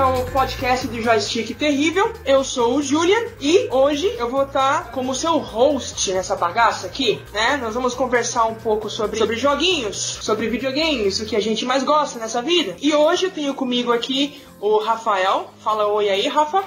Bem-vindos ao podcast do Joystick Terrível. Eu sou o Julian e hoje eu vou estar como seu host nessa bagaça aqui, né? Nós vamos conversar um pouco sobre, sobre joguinhos, sobre videogames, o que a gente mais gosta nessa vida. E hoje eu tenho comigo aqui o Rafael. Fala oi aí, Rafa.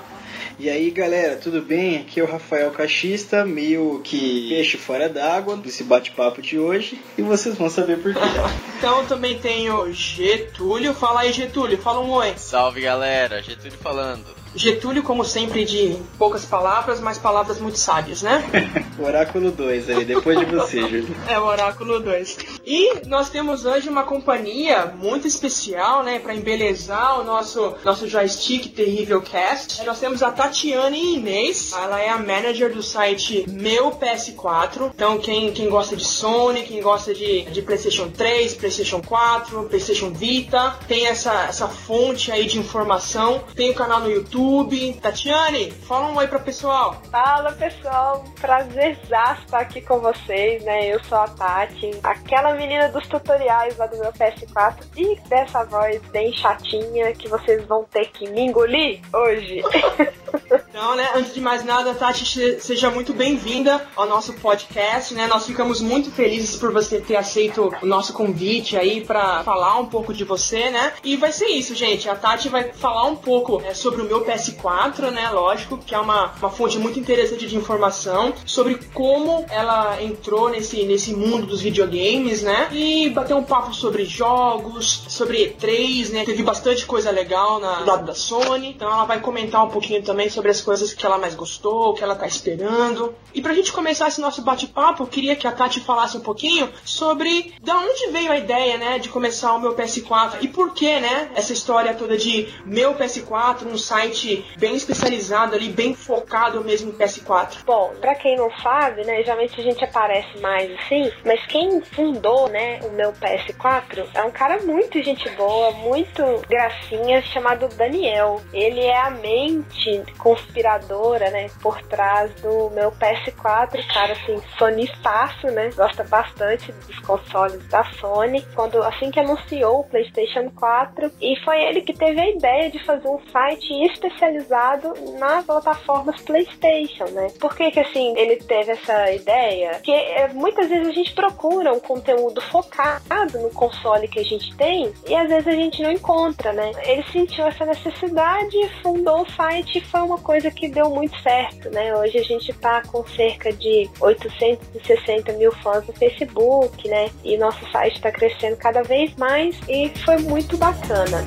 E aí galera, tudo bem? Aqui é o Rafael Cachista, meio que peixe fora d'água desse bate-papo de hoje e vocês vão saber por quê. então também tenho Getúlio, fala aí Getúlio, fala um oi. Salve galera, Getúlio falando. Getúlio, como sempre, de poucas palavras, mas palavras muito sábias, né? o oráculo 2 aí, depois de você, Júlio. É, o oráculo 2. E nós temos hoje uma companhia muito especial, né, para embelezar o nosso, nosso joystick terrível cast. Nós temos a Tatiane Inês, ela é a manager do site Meu PS4. Então, quem, quem gosta de Sony, quem gosta de, de PlayStation 3, PlayStation 4, PlayStation Vita, tem essa, essa fonte aí de informação. Tem o canal no YouTube. Tatiane, fala um oi pro pessoal. Fala pessoal, prazerzaço estar aqui com vocês, né? Eu sou a Tati, aquela menina dos tutoriais lá do meu PS4 e dessa voz bem chatinha que vocês vão ter que me engolir hoje. Então, né, antes de mais nada, Tati, seja muito bem-vinda ao nosso podcast, né? Nós ficamos muito felizes por você ter aceito o nosso convite aí para falar um pouco de você, né? E vai ser isso, gente. A Tati vai falar um pouco né, sobre o meu PS4, né? Lógico, que é uma, uma fonte muito interessante de informação sobre como ela entrou nesse, nesse mundo dos videogames, né? E bater um papo sobre jogos, sobre E3, né? Teve bastante coisa legal na, do lado da Sony. Então ela vai comentar um pouquinho também sobre as coisas que ela mais gostou, que ela tá esperando. E pra gente começar esse nosso bate-papo, eu queria que a Tati falasse um pouquinho sobre da onde veio a ideia, né, de começar o meu PS4 e por que, né, essa história toda de meu PS4, um site bem especializado ali, bem focado mesmo em PS4. Bom, pra quem não sabe, né, geralmente a gente aparece mais assim, mas quem fundou, né, o meu PS4 é um cara muito gente boa, muito gracinha, chamado Daniel. Ele é a mente conspiradora, né, por trás do meu PS4, cara, assim, sonistaço, né, gosta bastante dos consoles da Sony, quando, assim que anunciou o PlayStation 4, e foi ele que teve a ideia de fazer um site especializado nas plataformas PlayStation, né, por que que, assim, ele teve essa ideia? Porque é, muitas vezes a gente procura um conteúdo focado no console que a gente tem, e às vezes a gente não encontra, né, ele sentiu essa necessidade, fundou o site e foi uma coisa que deu muito certo, né? Hoje a gente tá com cerca de 860 mil fãs no Facebook, né? E nosso site está crescendo cada vez mais e foi muito bacana.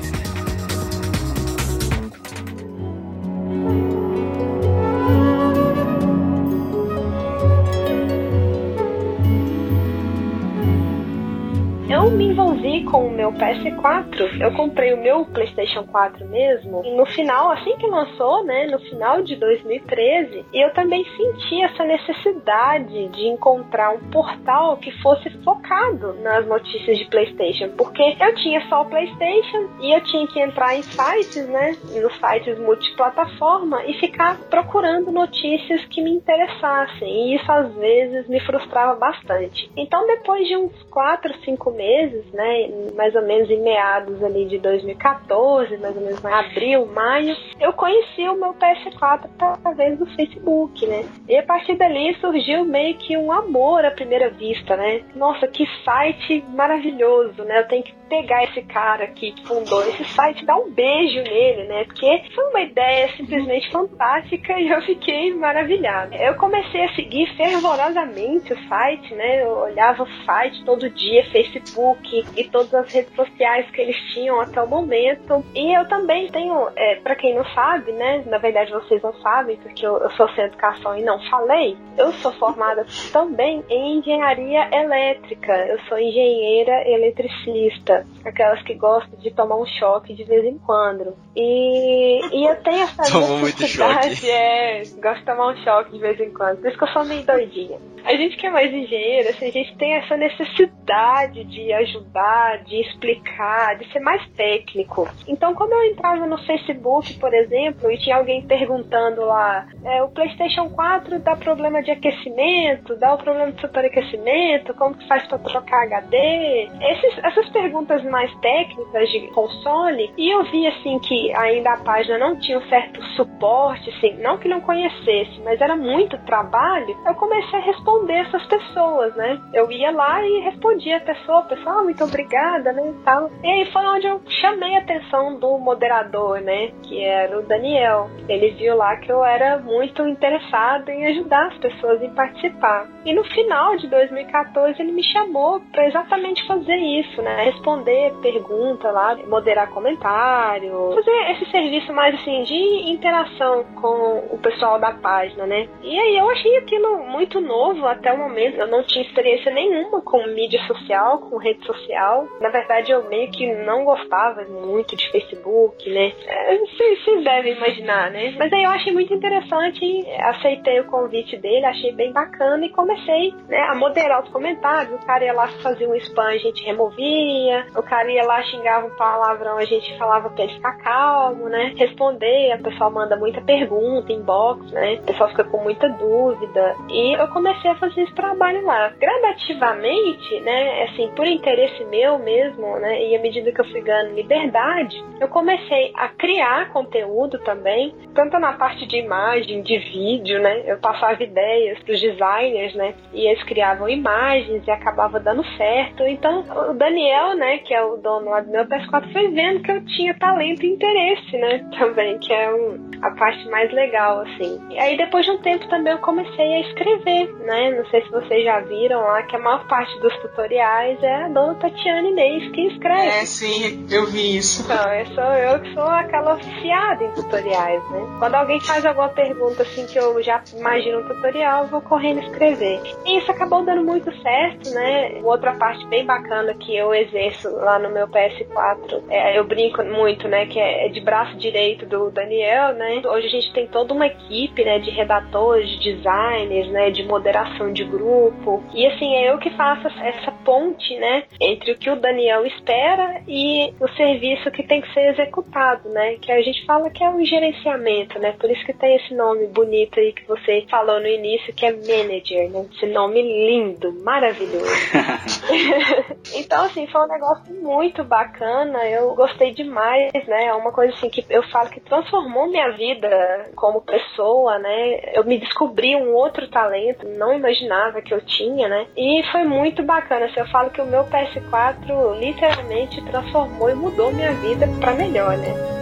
Eu me envolvi com o meu PS4, eu comprei o meu PlayStation 4 mesmo, no final, assim que lançou, né, no final de 2013, eu também senti essa necessidade de encontrar um portal que fosse focado nas notícias de PlayStation, porque eu tinha só o PlayStation e eu tinha que entrar em sites, né, nos sites multiplataforma e ficar procurando notícias que me interessassem, e isso às vezes me frustrava bastante. Então, depois de uns 4, 5 meses, meses, né, mais ou menos em meados ali de 2014, mais ou menos em abril, maio, eu conheci o meu PS4 através do Facebook, né? E a partir dali surgiu meio que um amor à primeira vista, né? Nossa, que site maravilhoso, né? Eu tenho que pegar esse cara aqui que fundou esse site, dar um beijo nele, né? Porque foi uma ideia simplesmente fantástica e eu fiquei maravilhada. Eu comecei a seguir fervorosamente o site, né? Eu olhava o site todo dia, Facebook Facebook e todas as redes sociais que eles tinham até o momento. E eu também tenho, é, para quem não sabe, né? Na verdade vocês não sabem, porque eu, eu sou sem educação e não falei. Eu sou formada também em engenharia elétrica. Eu sou engenheira eletricista, aquelas que gostam de tomar um choque de vez em quando. E, e eu tenho essa Tomou choque. É, gosto de tomar um choque de vez em quando. Por isso que eu sou meio doidinha. A gente que é mais engenheiro, assim, a gente tem essa necessidade de ajudar, de explicar, de ser mais técnico. Então, quando eu entrava no Facebook, por exemplo, e tinha alguém perguntando lá, é, o PlayStation 4 dá problema de aquecimento, dá o problema de superaquecimento, como que faz para trocar HD? Esses, essas perguntas mais técnicas de console, e eu vi assim que ainda a página não tinha um certo suporte, assim, não que não conhecesse, mas era muito trabalho, eu comecei a responder essas pessoas, né? Eu ia lá e respondia a pessoa, pessoal, ah, muito obrigada, né, e tal. E aí foi onde eu chamei a atenção do moderador, né, que era o Daniel. Ele viu lá que eu era muito interessado em ajudar as pessoas em participar. E no final de 2014 ele me chamou para exatamente fazer isso, né, responder pergunta lá, moderar comentário, fazer esse serviço mais assim de interação com o pessoal da página, né? E aí eu achei aquilo muito novo até o momento. Eu não tinha experiência nenhuma com mídia social, com rede social. Na verdade, eu meio que não gostava muito de Facebook, né? É, vocês, vocês devem imaginar, né? Mas aí eu achei muito interessante, aceitei o convite dele, achei bem bacana e comecei né, a moderar os comentários. O cara ia lá fazer um spam, a gente removia. O cara ia lá xingava um palavrão, a gente falava pra ele ficar calmo, né? Responder, a pessoa manda muita pergunta, inbox, né? O pessoal fica com muita dúvida. E eu comecei a fazer esse trabalho lá. Gradativamente, né? Assim, por interesse meu mesmo, né? E à medida que eu fui ganhando liberdade, eu comecei a criar conteúdo também, tanto na parte de imagem, de vídeo, né? Eu passava ideias para os designers, né? E eles criavam imagens e acabava dando certo. Então, o Daniel, né, que é o dono lá do meu PS4, foi vendo que eu tinha talento e interesse, né? Também, que é um, a parte mais legal, assim. E aí, depois de um tempo também, eu comecei a escrever, né? Não sei se vocês já viram lá que a maior parte dos tutoriais é a dona Tatiana Inês que escreve. É, sim, eu vi isso. Então, eu sou eu que sou aquela oficiada em tutoriais, né? Quando alguém faz alguma pergunta assim que eu já imagino um tutorial, eu vou correndo escrever. E isso acabou dando muito certo, né? Outra parte bem bacana que eu exerço lá no meu PS4, é, eu brinco muito, né? Que é de braço direito do Daniel, né? Hoje a gente tem toda uma equipe, né? De redatores, de designers, né? De moderação de grupo. E assim, é eu que faço essa ponte, né? Entre o que o Daniel espera e o serviço que tem que ser executado, né? Que a gente fala que é um gerenciamento, né? Por isso que tem esse nome bonito aí que você falou no início, que é manager, né? Esse nome lindo, maravilhoso. então, assim, foi um negócio muito bacana. Eu gostei demais, né? É uma coisa assim que eu falo que transformou minha vida como pessoa, né? Eu me descobri um outro talento, não imaginava que eu tinha, né? E foi muito bacana. Assim, eu falo que o meu PS4 literalmente transformou e mudou minha vida para melhor, né?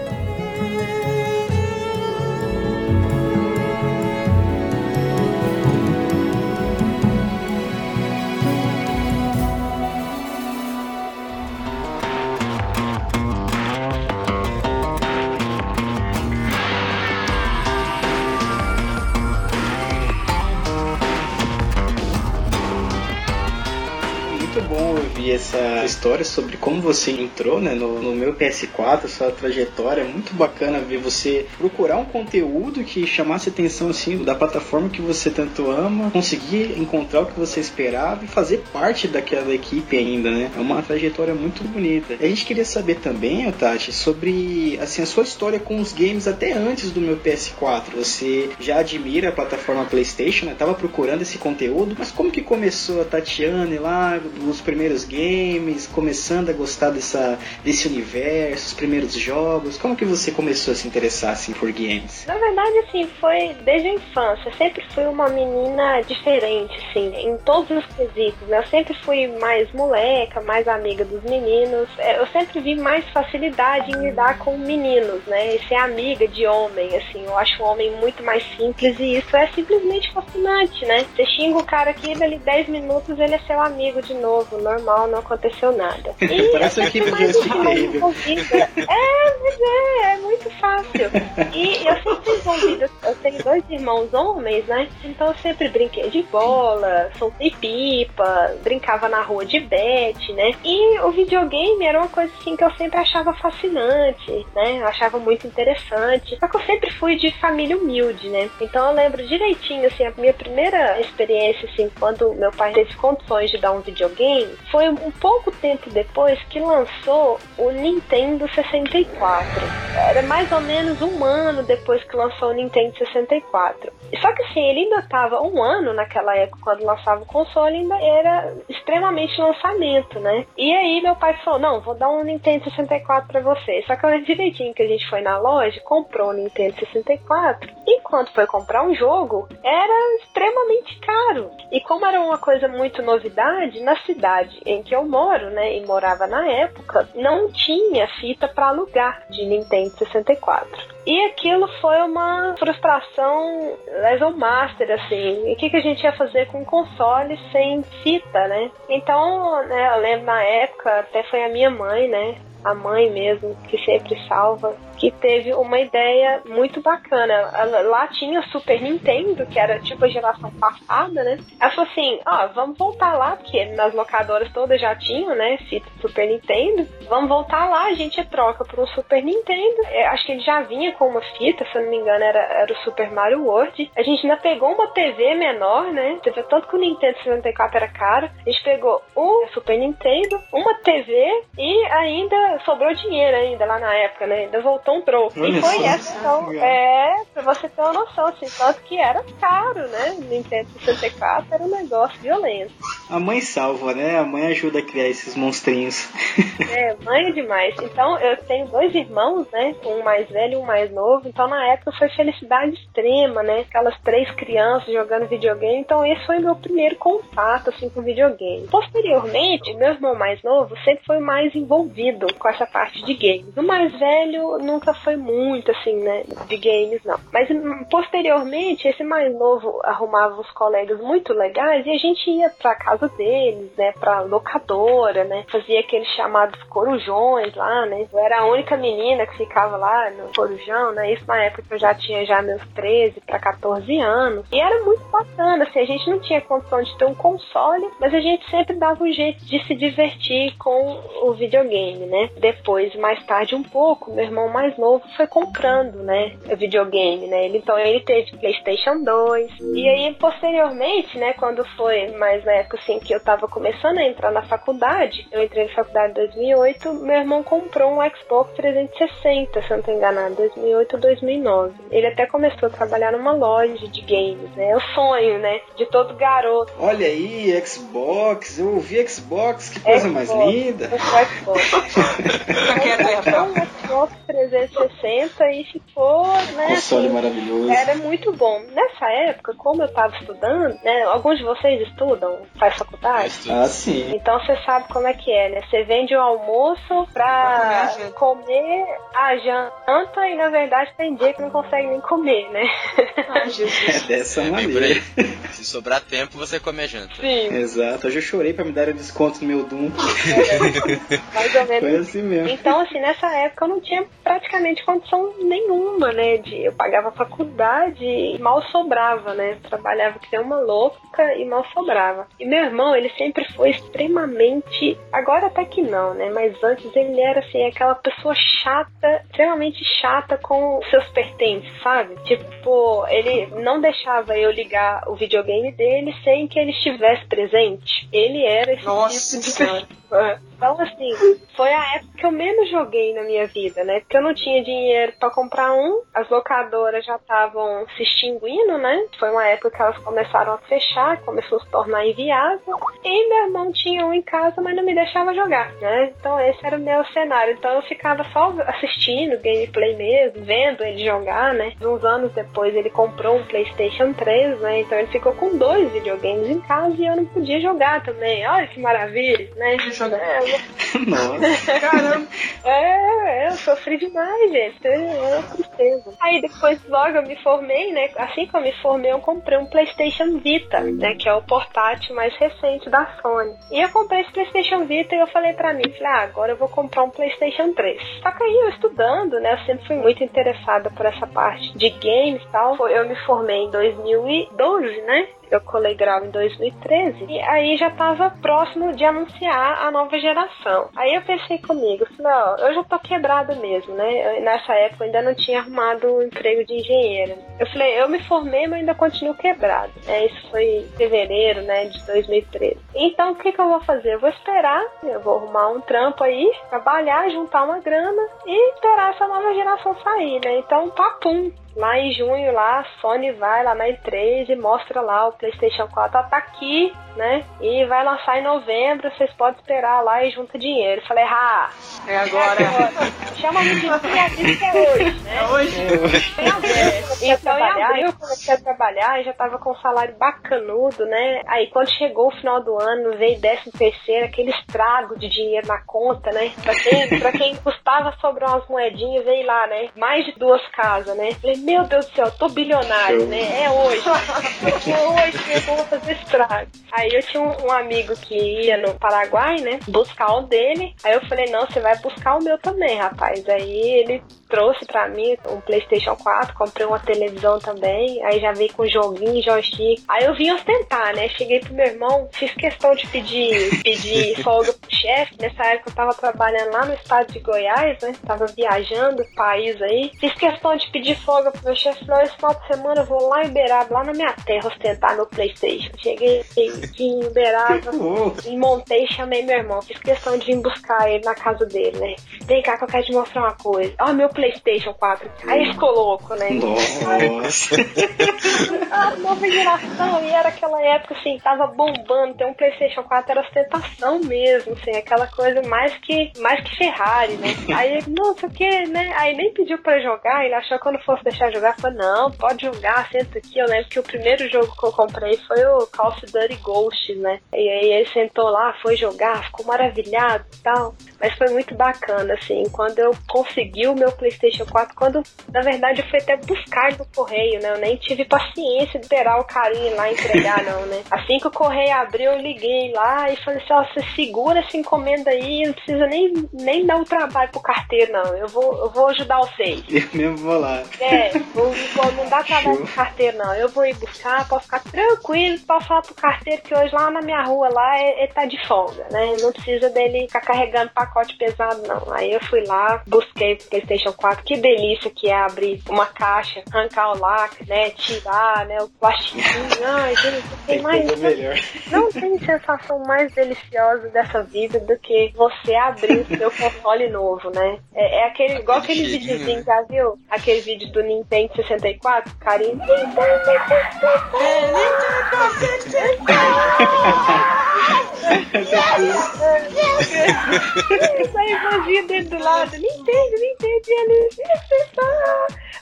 História sobre como você entrou né, no, no meu PS4, sua trajetória. É muito bacana ver você procurar um conteúdo que chamasse atenção assim da plataforma que você tanto ama, conseguir encontrar o que você esperava e fazer parte daquela equipe ainda, né? É uma trajetória muito bonita. A gente queria saber também, Tati, sobre assim a sua história com os games até antes do meu PS4. Você já admira a plataforma PlayStation, né? Procurando esse conteúdo, mas como que começou a Tatiane lá, os primeiros games? Começando a gostar dessa, desse universo, os primeiros jogos? Como que você começou a se interessar assim, por games? Na verdade, assim, foi desde a infância. Eu sempre fui uma menina diferente, assim, em todos os quesitos. Né? Eu sempre fui mais moleca, mais amiga dos meninos. É, eu sempre vi mais facilidade em lidar com meninos, né? E ser amiga de homem, assim. Eu acho o homem muito mais simples e isso é simplesmente fascinante, né? Você xinga o cara aqui, dali 10 minutos ele é seu amigo de novo, normal, não aconteceu nada. E Parece a equipe de Evil. É, mas é, é muito fácil. E eu sempre envolvida, eu tenho dois irmãos homens, né? Então eu sempre brinquei de bola, soltei pipa, brincava na rua de bete, né? E o videogame era uma coisa assim que eu sempre achava fascinante, né? Eu achava muito interessante. Só que eu sempre fui de família humilde, né? Então eu lembro direitinho, assim, a minha primeira experiência, assim, quando meu pai teve condições de dar um videogame, foi um pouco tempo depois que lançou o Nintendo 64. Era mais ou menos um ano depois que lançou o Nintendo 64. Só que assim, ele ainda estava um ano naquela época, quando lançava o console, ainda era extremamente lançamento, né? E aí meu pai falou, não, vou dar um Nintendo 64 para você. Só que eu direitinho que a gente foi na loja, comprou o Nintendo 64, e quando foi comprar um jogo, era extremamente caro. E como era uma coisa muito novidade, na cidade em que eu né, e morava na época, não tinha fita para alugar de Nintendo 64. E aquilo foi uma frustração level master, assim. E o que, que a gente ia fazer com um console sem fita, né? Então, né, eu lembro na época, até foi a minha mãe, né? A mãe mesmo, que sempre salva que teve uma ideia muito bacana. Lá tinha o Super Nintendo, que era tipo a geração passada, né? Ela falou assim: ó, oh, vamos voltar lá, porque nas locadoras todas já tinham, né? Fita Super Nintendo. Vamos voltar lá, a gente troca por um Super Nintendo. Eu acho que ele já vinha com uma fita, se eu não me engano, era, era o Super Mario World. A gente ainda pegou uma TV menor, né? Teve tanto que o Nintendo 64 era caro. A gente pegou o Super Nintendo, uma TV e ainda sobrou dinheiro ainda lá na época, né? Ainda voltou comprou. E essa, então, é, pra você ter uma noção, assim, tanto que era caro, né? Nintendo 64 era um negócio violento. A mãe salva, né? A mãe ajuda a criar esses monstrinhos. É, mãe é demais. Então, eu tenho dois irmãos, né? Um mais velho e um mais novo. Então, na época, foi felicidade extrema, né? Aquelas três crianças jogando videogame. Então, esse foi meu primeiro contato, assim, com videogame. Posteriormente, meu irmão mais novo sempre foi mais envolvido com essa parte de games. O mais velho nunca foi muito, assim, né? De games, não. Mas, hum, posteriormente, esse mais novo arrumava uns colegas muito legais e a gente ia pra casa deles, né? Pra locadora, né? Fazia aqueles chamados corujões lá, né? Eu era a única menina que ficava lá no corujão, né? Isso na época que eu já tinha já meus 13 para 14 anos. E era muito bacana, assim, a gente não tinha condição de ter um console, mas a gente sempre dava um jeito de se divertir com o videogame, né? Depois, mais tarde um pouco, meu irmão mais novo foi comprando, né? O videogame, né? Então ele teve PlayStation 2. E aí, posteriormente, né? Quando foi mais na época assim que eu tava começando a entrar na faculdade, eu entrei na faculdade em 2008, meu irmão comprou um Xbox 360, se eu não tô enganado, 2008 ou 2009. Ele até começou a trabalhar numa loja de games, né? É o sonho, né? De todo garoto. Olha aí, Xbox, eu ouvi Xbox, que coisa Xbox, mais linda. O Xbox. o Xbox 360 e ficou, né? Console assim, maravilhoso. Era muito bom. Nessa época, como eu tava estudando, né? Alguns de vocês estudam, faz faculdade? Ah, sim. Então você sabe como é que é, né? Você vende o almoço pra comer a janta e na verdade tem dia que não consegue nem comer, né? Ai, Jesus. É dessa maneira. Se sobrar tempo, você come a janta. Sim. Exato. Hoje eu chorei pra me dar um desconto no meu Doom. É, mais ou menos. Foi assim mesmo. Então, assim, nessa época eu não tinha praticamente condição nenhuma, né? De, eu pagava faculdade e mal sobrava, né? Trabalhava que nem uma louca e mal sobrava. E meu irmão, ele sempre foi extremamente. Agora até que não, né? Mas antes ele era assim, aquela pessoa chata, extremamente chata com seus pertences, sabe? Tipo, ele não deixava eu ligar o videogame dele sem que ele estivesse presente. Ele era esse Nossa tipo de pessoa. Então, assim, foi a época que eu menos joguei na minha vida, né? Porque eu não tinha dinheiro para comprar um, as locadoras já estavam se extinguindo, né? Foi uma época que elas começaram a fechar, começou a se tornar inviável. E meu irmão tinha um em casa, mas não me deixava jogar, né? Então, esse era o meu cenário. Então, eu ficava só assistindo gameplay mesmo, vendo ele jogar, né? Uns anos depois, ele comprou um PlayStation 3, né? Então, ele ficou com dois videogames em casa e eu não podia jogar também. Olha que maravilha, né? Nossa. Caramba. É, é, sofri demais, gente. É uma tristeza. Aí depois, logo eu me formei, né? Assim que eu me formei, eu comprei um PlayStation Vita, né? Que é o portátil mais recente da Sony. E eu comprei esse PlayStation Vita e eu falei pra mim, falei, ah, agora eu vou comprar um PlayStation 3. Só que aí eu estudando, né? Eu sempre fui muito interessada por essa parte de games e tal. Eu me formei em 2012, né? Eu colei grau em 2013 e aí já tava próximo de anunciar a nova geração. Aí eu pensei comigo, ó, eu já tô quebrado mesmo, né? Eu, nessa época eu ainda não tinha arrumado um emprego de engenheiro. Eu falei, eu me formei, mas ainda continuo quebrado. É, isso foi em fevereiro, né, de 2013. Então o que que eu vou fazer? Eu vou esperar, eu vou arrumar um trampo aí, trabalhar, juntar uma grana e esperar essa nova geração sair, né? Então, papum, lá em junho, lá, a Sony vai lá na E3 e mostra lá o PlayStation 4 tá aqui, né? E vai lançar em novembro, vocês podem esperar lá e junta dinheiro. Falei, ah, é agora. É agora. Chama muito de que é hoje, né? É hoje. É. Então, em abril, eu comecei a trabalhar e já tava com um salário bacanudo, né? Aí, quando chegou o final do ano, veio décimo terceiro, aquele estrago de dinheiro na conta, né? Pra quem, pra quem custava sobrar umas moedinhas, veio lá, né? Mais de duas casas, né? Falei, meu Deus do céu, tô bilionário, né? É hoje. é hoje que eu vou fazer estrago. Aí eu tinha um, um, amigo que ia no Paraguai, né? Buscar o dele. Aí eu falei, não, você vai buscar o meu também, rapaz. Aí ele trouxe pra mim um PlayStation 4, comprei uma televisão também. Aí já veio com joguinho, joystick. Aí eu vim ostentar, né? Cheguei pro meu irmão, fiz questão de pedir, pedir folga pro chefe. Nessa época eu tava trabalhando lá no estado de Goiás, né? Tava viajando país aí. Fiz questão de pedir folga pro meu chefe. Falei, esse final de semana eu vou lá em Uberaba, lá na minha terra, ostentar meu PlayStation. Cheguei em Uberaba e montei e chamei meu irmão. Fiz questão de vir buscar ele na casa dele, né? Vem cá que eu quero te mostrar uma coisa. Ó, meu PlayStation 4. Aí ficou louco, né? Nossa! a nova geração, e era aquela época assim, tava bombando. Ter um PlayStation 4 era ostentação mesmo, assim, aquela coisa mais que, mais que Ferrari, né? Aí, não sei o que, né? Aí nem pediu pra jogar, ele achou que quando fosse deixar jogar, falou, não, pode jogar, senta aqui. Eu lembro que o primeiro jogo que eu comprei foi o Call of Duty Ghost, né? E aí ele sentou lá, foi jogar, ficou maravilhado e tal. Mas foi muito bacana, assim, quando eu consegui o meu PlayStation 4, quando na verdade eu fui até buscar no correio, né? Eu nem tive paciência de esperar o carinho lá entregar, não, né? Assim que o correio abriu, eu liguei lá e falei assim: ó, você segura essa encomenda aí, não precisa nem, nem dar o um trabalho pro carteiro, não. Eu vou, eu vou ajudar vocês. Eu mesmo vou lá. É, vou, vou, não dá trabalho pro carteiro, não. Eu vou ir buscar, posso ficar tranquilo, posso falar pro carteiro que hoje lá na minha rua lá ele, ele tá de folga, né? Não precisa dele ficar carregando pacote pesado, não. Aí eu fui lá, busquei o PlayStation 4. Que delícia que é abrir uma caixa, arrancar o lacre, né? Tirar, né? O plastiquinho. Ai, gente, não tem mais. Não tem sensação mais deliciosa dessa vida do que você abrir o seu console novo, né? É, é aquele, igual aquele videozinho, já viu? Aquele vídeo do Nintendo 64, carinho. É, 64! Sai imagina dentro do lado. Nintendo, Nintendo, Nintendo,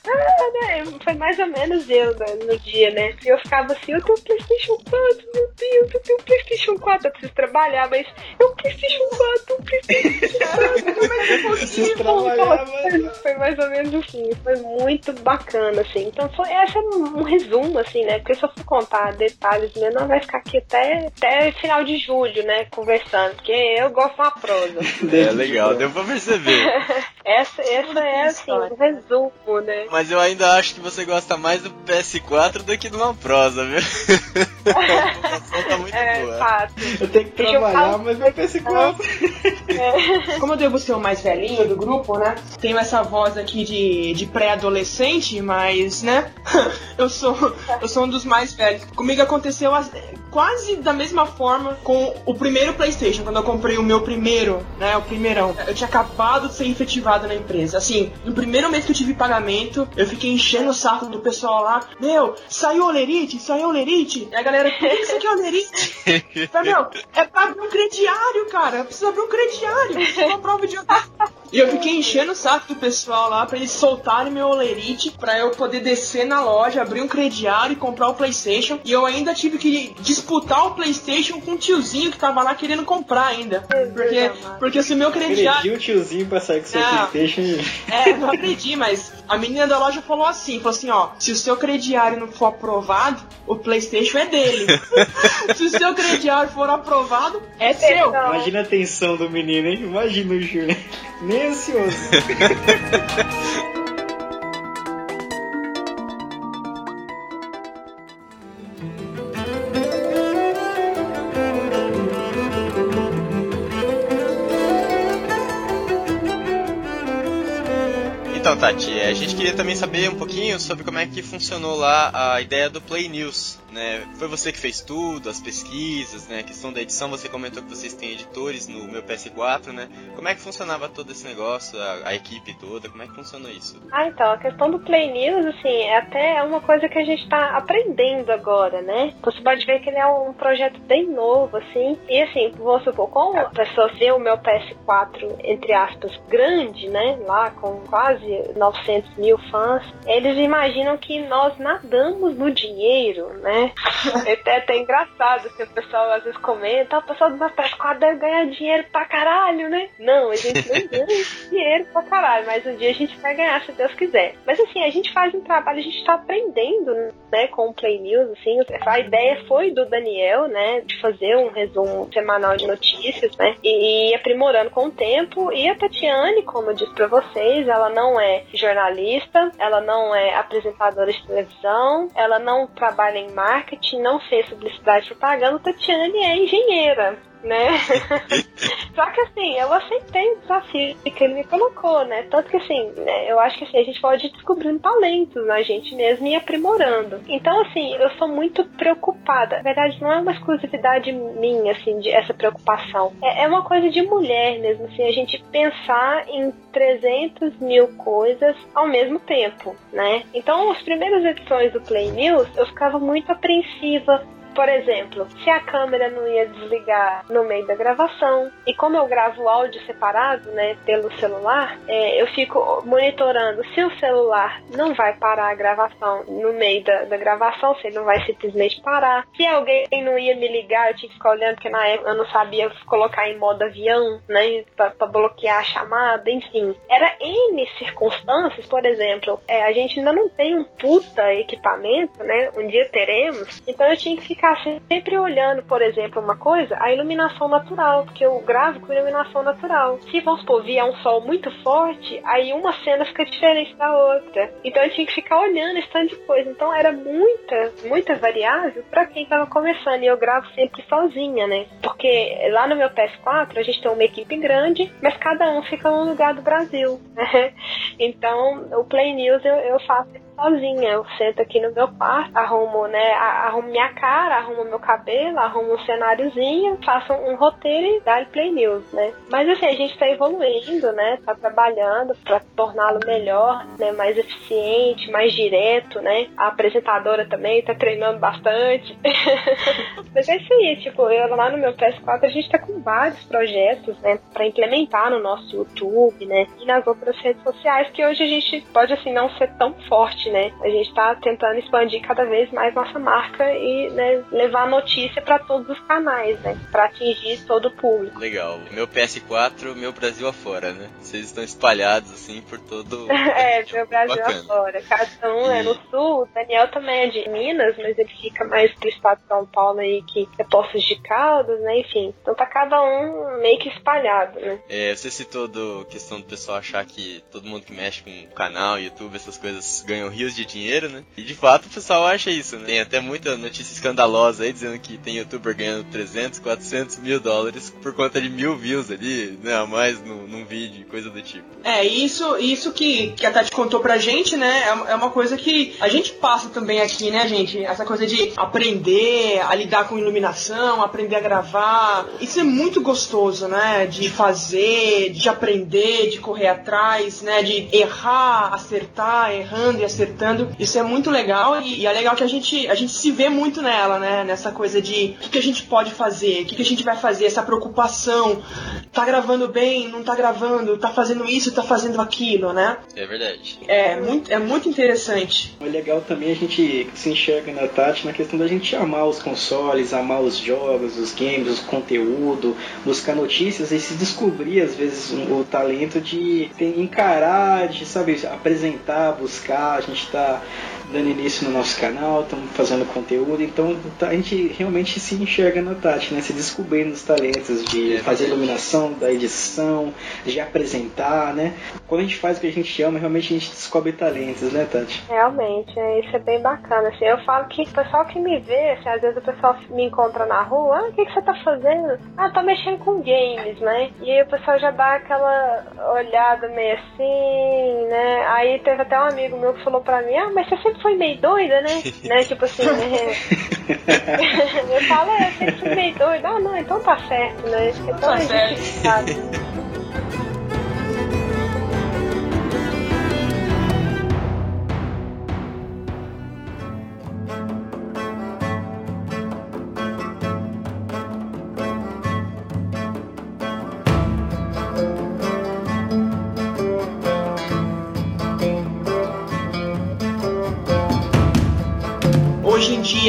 ah, né? Foi mais ou menos eu né, no dia, né? E eu ficava assim, eu tenho um Playstation 4, meu Deus, eu tenho um Playstation 4, eu preciso trabalhar, mas eu um Playstation 4, um Playstation 4, como é que eu consigo? Foi mais ou menos assim, foi muito bacana, assim. Então foi esse é um resumo, assim, né? Porque se eu for contar detalhes mesmo, não vai ficar aqui até, até final de julho, né? Conversando, porque eu gosto de uma prosa. É legal, deu pra perceber. essa, essa é assim, um resumo, né? Mas eu ainda acho que você gosta mais do PS4 do que de uma prosa, viu? a tá muito é, boa. Fato. Eu tenho que trabalhar, mas meu PS4. É. Como eu devo ser o mais velhinho do grupo, né? Tenho essa voz aqui de, de pré-adolescente, mas, né? eu sou, eu sou um dos mais velhos. Comigo aconteceu as, quase da mesma forma com o primeiro PlayStation, quando eu comprei o meu primeiro, né? O primeirão. Eu tinha acabado de ser efetivado na empresa. Assim, no primeiro mês que eu tive pagamento, eu fiquei enchendo o saco do pessoal lá. Meu, saiu o Lerite? Saiu o Lerite? E a galera, o que isso aqui é o Lerite? Falei, meu, é pra abrir um crediário, cara. Precisa abrir um crediário. Precisa uma prova de E eu fiquei enchendo o saco do pessoal lá pra eles soltarem meu olerite pra eu poder descer na loja, abrir um crediário e comprar o PlayStation. E eu ainda tive que disputar o PlayStation com um tiozinho que tava lá querendo comprar ainda. Porque, porque se o meu crediário. Agredi o tiozinho pra sair com seu Não. PlayStation. É, não agredi, mas a menina da loja falou assim, falou assim, ó, se o seu crediário não for aprovado, o Playstation é dele. se o seu crediário for aprovado, é seu. Imagina a tensão do menino, hein? Imagina o Júnior. Nem ansioso. a gente queria também saber um pouquinho sobre como é que funcionou lá a ideia do Play News, né? Foi você que fez tudo, as pesquisas, né? A questão da edição, você comentou que vocês têm editores no meu PS4, né? Como é que funcionava todo esse negócio, a, a equipe toda, como é que funcionou isso? Ah, então, a questão do Play News, assim, é até uma coisa que a gente tá aprendendo agora, né? Você pode ver que ele é um projeto bem novo, assim. E assim, vamos supor, como a pessoa vê o meu PS4, entre aspas, grande, né? Lá com quase 900 mil fãs, eles imaginam que nós nadamos no dinheiro, né? É até, até engraçado que o pessoal às vezes comenta, "Ah, o pessoal do meu PS4 deve ganhar dinheiro pra caralho, né? Não, a gente não ganha dinheiro pra caralho, mas um dia a gente vai ganhar, se Deus quiser. Mas assim, a gente faz um trabalho, a gente tá aprendendo, né, com o Play News, assim, a ideia foi do Daniel, né, de fazer um resumo semanal de notícias, né, e ir aprimorando com o tempo, e a Tatiane, como eu disse pra vocês, ela não é jornalista, ela não é apresentadora de televisão, ela não trabalha em marketing, não fez publicidade propaganda, Tatiane é engenheira, né? Só que assim, eu aceitei o desafio que ele me colocou, né? Tanto que assim, né, eu acho que assim, a gente pode ir descobrindo talentos na gente mesmo e aprimorando. Então, assim, eu sou muito preocupada. Na verdade, não é uma exclusividade minha, assim, de essa preocupação. É, é uma coisa de mulher mesmo, assim, a gente pensar em 300 mil coisas ao mesmo tempo, né? Então, as primeiras edições do Play News, eu ficava muito apreensiva por exemplo, se a câmera não ia desligar no meio da gravação, e como eu gravo o áudio separado, né, pelo celular, é, eu fico monitorando se o celular não vai parar a gravação no meio da, da gravação, se ele não vai simplesmente parar. Se alguém não ia me ligar, eu tinha que ficar olhando, porque na época eu não sabia colocar em modo avião, né, pra, pra bloquear a chamada, enfim. Era N circunstâncias, por exemplo, é, a gente ainda não tem um puta equipamento, né, um dia teremos, então eu tinha que ficar sempre olhando, por exemplo, uma coisa, a iluminação natural, porque eu gravo com iluminação natural. Se, vamos supor, vier um sol muito forte, aí uma cena fica diferente da outra. Então eu tinha que ficar olhando esse tanto de coisa. Então era muita, muita variável para quem tava começando. E eu gravo sempre sozinha, né? Porque lá no meu PS4 a gente tem uma equipe grande, mas cada um fica num lugar do Brasil, né? Então o Play News eu, eu faço sozinha. Eu sento aqui no meu quarto, arrumo, né, arrumo minha cara, arrumo meu cabelo, arrumo um cenáriozinho, faço um roteiro e dá play news, né? Mas assim, a gente tá evoluindo, né? Tá trabalhando pra torná-lo melhor, né? Mais eficiente, mais direto, né? A apresentadora também tá treinando bastante. Mas é isso aí, tipo, eu lá no meu PS4 a gente tá com vários projetos, né? Pra implementar no nosso YouTube, né? E nas outras redes sociais que hoje a gente pode, assim, não ser tão forte, né? A gente tá tentando expandir cada vez mais nossa marca e né, levar a notícia pra todos os canais, né? Pra atingir todo o público. Legal. Meu PS4, meu Brasil afora, né? Vocês estão espalhados assim por todo. É, meu Brasil Bacana. afora. Cada um é no sul. O Daniel também é de Minas, mas ele fica mais pro estado de São Paulo aí, que é Poços de Caldas, né? Enfim. Então tá cada um meio que espalhado, né? É, você citou do questão do pessoal achar que todo mundo que mexe com canal, YouTube, essas coisas ganham rios de dinheiro, né? E de fato o pessoal acha isso, né? Tem até muita notícia escandalosa aí dizendo que tem youtuber ganhando 300, 400 mil dólares por conta de mil views ali, né? A mais no, num vídeo, coisa do tipo. É, isso, isso que, que a Tati contou pra gente, né? É, é uma coisa que a gente passa também aqui, né, gente? Essa coisa de aprender a lidar com iluminação, aprender a gravar. Isso é muito gostoso, né? De fazer, de aprender, de correr atrás, né? De errar, acertar, errando e acertando. Acertando. Isso é muito legal e, e, é legal que a gente, a gente se vê muito nela, né? Nessa coisa de o que, que, a gente pode fazer, o que, que, a gente vai fazer, essa preocupação. Tá gravando bem, não tá gravando, tá fazendo isso, tá fazendo aquilo, né? É verdade. É muito, é muito interessante. É legal também a gente se enxerga na Tati na questão da gente amar os consoles, amar os jogos, os games, o conteúdo, buscar notícias e se descobrir às vezes o talento de encarar, de sabe, apresentar, buscar, a gente está dando início no nosso canal, estamos fazendo conteúdo, então tá, a gente realmente se enxerga na Tati, né? Se descobrindo os talentos de é fazer iluminação, da edição, de apresentar, né? Quando a gente faz o que a gente ama, realmente a gente descobre talentos, né, Tati? Realmente, é, isso é bem bacana. Assim, eu falo que o pessoal que me vê, assim, às vezes o pessoal me encontra na rua, ah, o que, que você tá fazendo? Ah, tô mexendo com games, né? E aí o pessoal já dá aquela olhada meio assim, né? Aí teve até um amigo meu que falou pra mim, ah, mas você sempre foi meio doida, né? né? Tipo assim, né? eu falo, é, eu sempre fui meio doida. Ah, não, então tá certo, né? Então tá certo.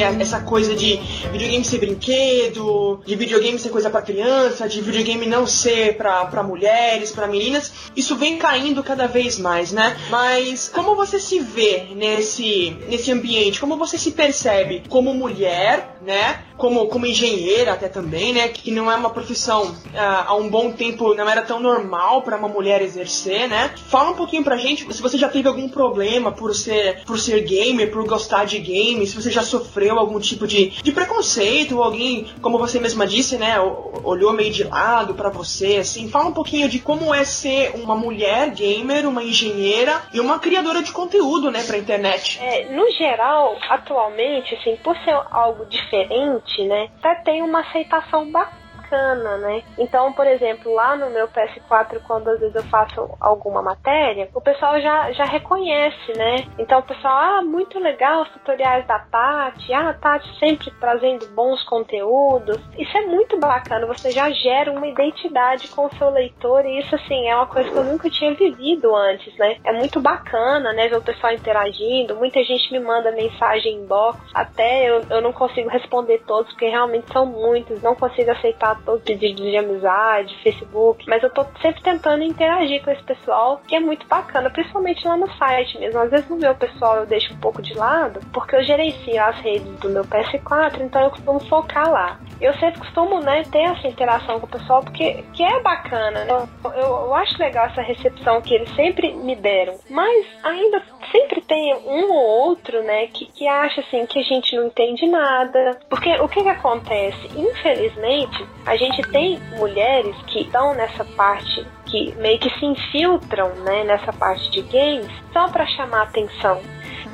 Essa coisa de videogame ser brinquedo, de videogame ser coisa para criança, de videogame não ser para mulheres, para meninas, isso vem caindo cada vez mais, né? Mas como você se vê nesse nesse ambiente? Como você se percebe como mulher, né? Como como engenheira até também, né? Que não é uma profissão ah, há um bom tempo não era tão normal para uma mulher exercer, né? Fala um pouquinho pra gente se você já teve algum problema por ser por ser gamer, por gostar de games, se você já sofreu sofreu algum tipo de, de preconceito, ou alguém, como você mesma disse, né, olhou meio de lado para você, assim, fala um pouquinho de como é ser uma mulher gamer, uma engenheira e uma criadora de conteúdo, né, pra internet. É, no geral, atualmente, assim, por ser algo diferente, né, até tem uma aceitação bacana bacana, né? Então, por exemplo, lá no meu PS4, quando às vezes eu faço alguma matéria, o pessoal já, já reconhece, né? Então o pessoal, ah, muito legal os tutoriais da Tati, ah, a Tati sempre trazendo bons conteúdos. Isso é muito bacana, você já gera uma identidade com o seu leitor e isso, assim, é uma coisa que eu nunca tinha vivido antes, né? É muito bacana, né, ver o pessoal interagindo, muita gente me manda mensagem inbox, até eu, eu não consigo responder todos, porque realmente são muitos, não consigo aceitar pedidos de amizade, Facebook, mas eu tô sempre tentando interagir com esse pessoal, que é muito bacana, principalmente lá no site mesmo. Às vezes no meu pessoal eu deixo um pouco de lado, porque eu gerencio as redes do meu PS4, então eu costumo focar lá. Eu sempre costumo, né, ter essa interação com o pessoal, porque que é bacana, né? Eu, eu, acho legal essa recepção que eles sempre me deram, mas ainda sempre tem um ou outro, né, que, que acha assim que a gente não entende nada. Porque o que, que acontece? Infelizmente, a gente tem mulheres que estão nessa parte que meio que se infiltram, né, nessa parte de games só para chamar atenção.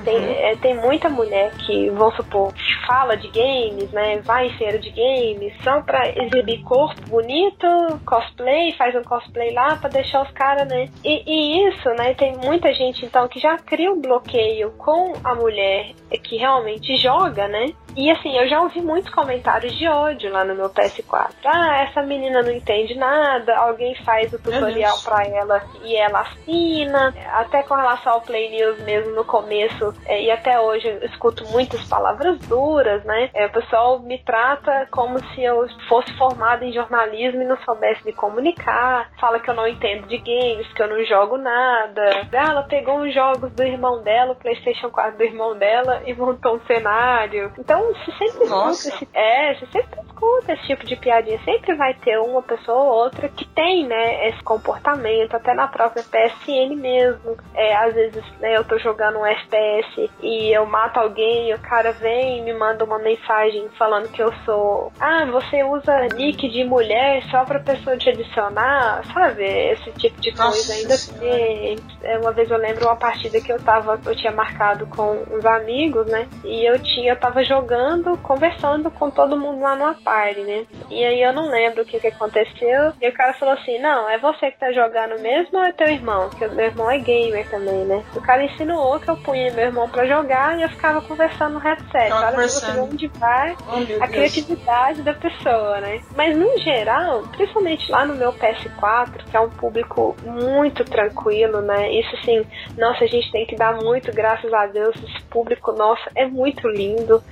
Tem, é, tem muita mulher que, vamos supor, fala de games, né? Vai em feira de games, só pra exibir corpo bonito, cosplay, faz um cosplay lá pra deixar os caras, né? E, e, isso, né? Tem muita gente, então, que já cria um bloqueio com a mulher que realmente joga, né? E assim, eu já ouvi muitos comentários de ódio lá no meu PS4. Ah, essa menina não entende nada, alguém faz o tutorial pra ela e ela assina. Até com relação ao Play News mesmo no começo, é, e até hoje eu escuto muitas palavras duras, né? É, o pessoal me trata como se eu fosse formada em jornalismo e não soubesse me comunicar. Fala que eu não entendo de games, que eu não jogo nada. Ah, ela pegou os jogos do irmão dela, o PlayStation 4 do irmão dela, e montou um cenário. Então você sempre Nossa. escuta esse, é, você sempre escuta esse tipo de piadinha. Sempre vai ter uma pessoa ou outra que tem, né, esse comportamento, até na própria PSN mesmo. É, às vezes, né, eu tô jogando um FPS e eu mato alguém e o cara vem e me manda uma mensagem falando que eu sou. Ah, você usa nick de mulher só pra pessoa te adicionar, sabe? Esse tipo de Nossa coisa ainda tem. É, uma vez eu lembro uma partida que eu tava, eu tinha marcado com uns amigos, né? E eu tinha, eu tava jogando conversando com todo mundo lá no party, né? E aí eu não lembro o que, que aconteceu. E o cara falou assim: Não, é você que tá jogando mesmo ou é teu irmão? Porque o meu irmão é gamer também, né? O cara insinuou que eu punha meu irmão pra jogar e eu ficava conversando no headset. Olha você onde vai oh, a criatividade da pessoa, né? Mas no geral, principalmente lá no meu PS4, que é um público muito tranquilo, né? Isso assim, nossa, a gente tem que dar muito graças a Deus. Esse público, nossa, é muito lindo.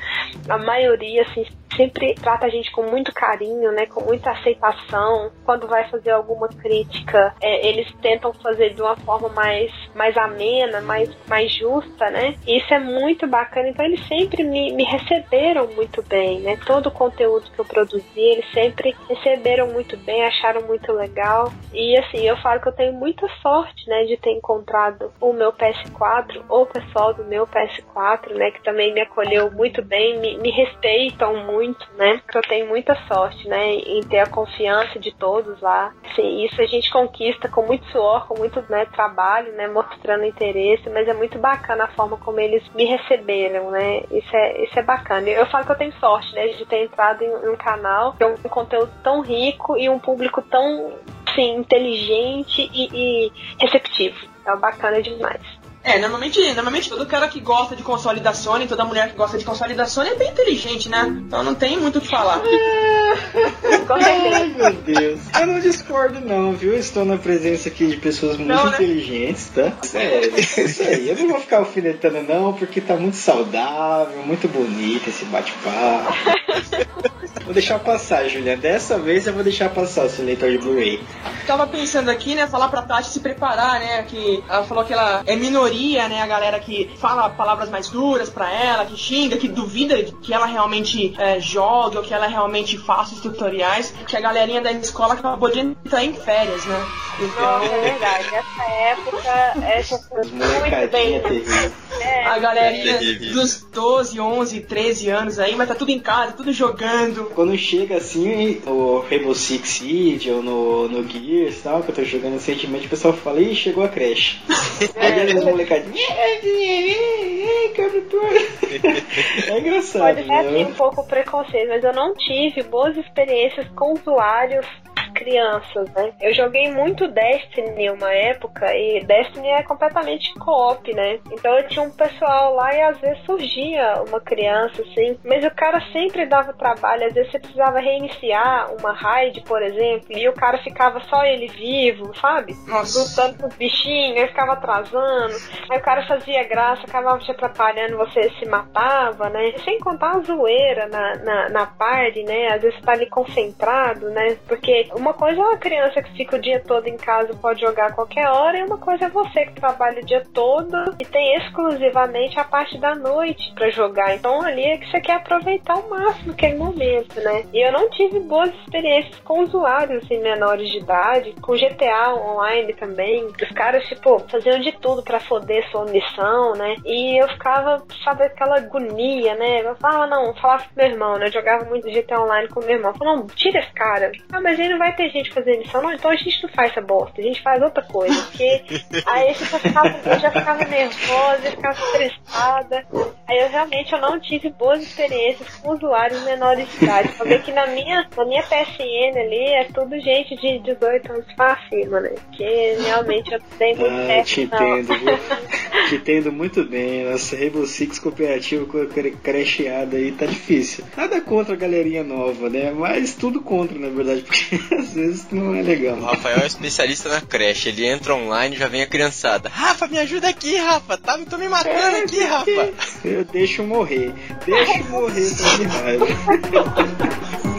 A maioria, assim, sempre trata a gente com muito carinho, né, com muita aceitação. Quando vai fazer alguma crítica, é, eles tentam fazer de uma forma mais, mais amena, mais, mais justa, né? E isso é muito bacana. Então eles sempre me, me receberam muito bem, né? Todo o conteúdo que eu produzi, eles sempre receberam muito bem, acharam muito legal. E assim, eu falo que eu tenho muita sorte, né, de ter encontrado o meu PS4, ou o pessoal do meu PS4, né, que também me acolheu muito bem, me, me respeitam muito muito, né? Eu tenho muita sorte, né? Em ter a confiança de todos lá. Sim, isso a gente conquista com muito suor, com muito né, trabalho, né? Mostrando interesse, mas é muito bacana a forma como eles me receberam, né? Isso é, isso é bacana. Eu falo que eu tenho sorte, né? De ter entrado em um canal que é um conteúdo tão rico e um público tão, sim, inteligente e, e receptivo. É bacana demais. É, normalmente, normalmente todo cara que gosta de console da Sony, toda mulher que gosta de console da Sony é bem inteligente, né? Então não tem muito o que falar. Ai, meu Deus. Eu não discordo não, viu? Estou na presença aqui de pessoas muito não, né? inteligentes, tá? Sério, isso aí. Eu não vou ficar alfinetando não, porque tá muito saudável, muito bonito esse bate-papo. Vou deixar passar, Julia. Dessa vez eu vou deixar passar o seu leitor de Blu-ray. Tava pensando aqui, né, falar pra Tati se preparar, né, que ela falou que ela é minoria, né, a galera que fala palavras mais duras pra ela, que xinga, que duvida que ela realmente é, jogue ou que ela realmente faça os tutoriais, que a galerinha da escola acabou de entrar em férias, né. Então... é verdade. Nessa época, essa foi muito bem... É, a galerinha é dos 12, 11, 13 anos aí, mas tá tudo em casa, tudo jogando quando chega assim, no Rainbow Six Siege ou no, no Gears e tal, que eu tô jogando recentemente, o pessoal fala, ih, chegou a creche. Aí eles molecadinhos, é engraçado. Pode ter né? um pouco preconceito, mas eu não tive boas experiências com usuários crianças, né? Eu joguei muito Destiny uma época e Destiny é completamente co-op, né? Então eu tinha um pessoal lá e às vezes surgia uma criança assim, mas o cara sempre dava trabalho, às vezes você precisava reiniciar uma raid, por exemplo, e o cara ficava só ele vivo, sabe? Nossa. Lutando com os bichinhos, aí ficava atrasando, aí o cara fazia graça, acabava te atrapalhando, você se matava, né? Sem contar a zoeira na, na, na party, né? Às vezes você tá ali concentrado, né? Porque uma coisa é uma criança que fica o dia todo em casa pode jogar a qualquer hora, e uma coisa é você que trabalha o dia todo e tem exclusivamente a parte da noite para jogar. Então ali é que você quer aproveitar ao máximo aquele momento, né? E eu não tive boas experiências com usuários assim, menores de idade, com GTA online também. Os caras, tipo, faziam de tudo para foder sua missão, né? E eu ficava, sabe, aquela agonia, né? Eu falava, não, falava com meu irmão, né? Eu jogava muito GTA online com meu irmão. Eu falava, não, tira esse cara. Ah, mas ele não vai vai ter gente fazendo isso, não, então a gente não faz essa bosta, a gente faz outra coisa. Porque aí você já ficava, eu já ficava nervosa, eu ficava estressada. Aí eu realmente eu não tive boas experiências com usuários menores de idade. Ver que na minha, na minha PSN ali é tudo gente de 18 anos pra cima, né? Que realmente eu tenho muito ah, certo, te entendo, viu? te entendo muito bem. Nossa, Rainbow Six cooperativo crecheada aí tá difícil. Nada contra a galerinha nova, né? Mas tudo contra, na verdade, porque às vezes não é legal. O Rafael é especialista na creche. Ele entra online e já vem a criançada. Rafa, me ajuda aqui, Rafa. Tá, tô me matando é, aqui, Rafa. Eu deixo morrer. Deixa morrer de raiva.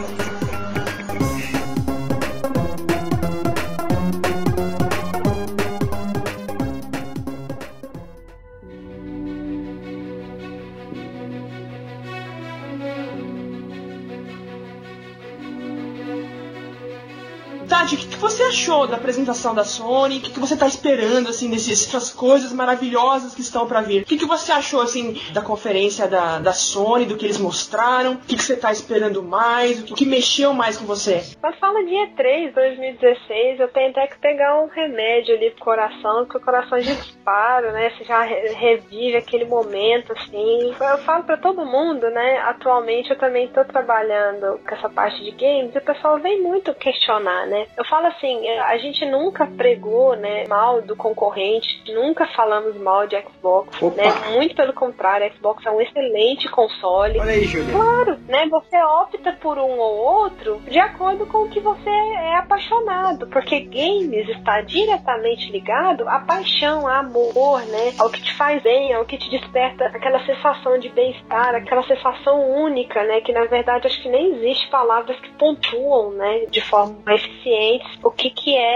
da apresentação da Sony? O que, que você tá esperando, assim, dessas coisas maravilhosas que estão para vir? O que, que você achou, assim, da conferência da, da Sony, do que eles mostraram? O que, que você tá esperando mais? O que, que mexeu mais com você? Quando fala de E3 2016, eu tenho até que pegar um remédio ali pro coração, porque o coração dispara, né? Você já revive aquele momento, assim. Eu falo para todo mundo, né? Atualmente eu também tô trabalhando com essa parte de games e o pessoal vem muito questionar, né? Eu falo assim, a gente nunca pregou, né, mal do concorrente, nunca falamos mal de Xbox, Opa. né? Muito pelo contrário, Xbox é um excelente console. Olha aí, Julia. Claro, né? Você opta por um ou outro de acordo com o que você é apaixonado, porque games está diretamente ligado à paixão, a amor, né? Ao que te faz bem, ao que te desperta aquela sensação de bem-estar, aquela sensação única, né? Que na verdade acho que nem existe palavras que pontuam, né? De forma eficiente o que que é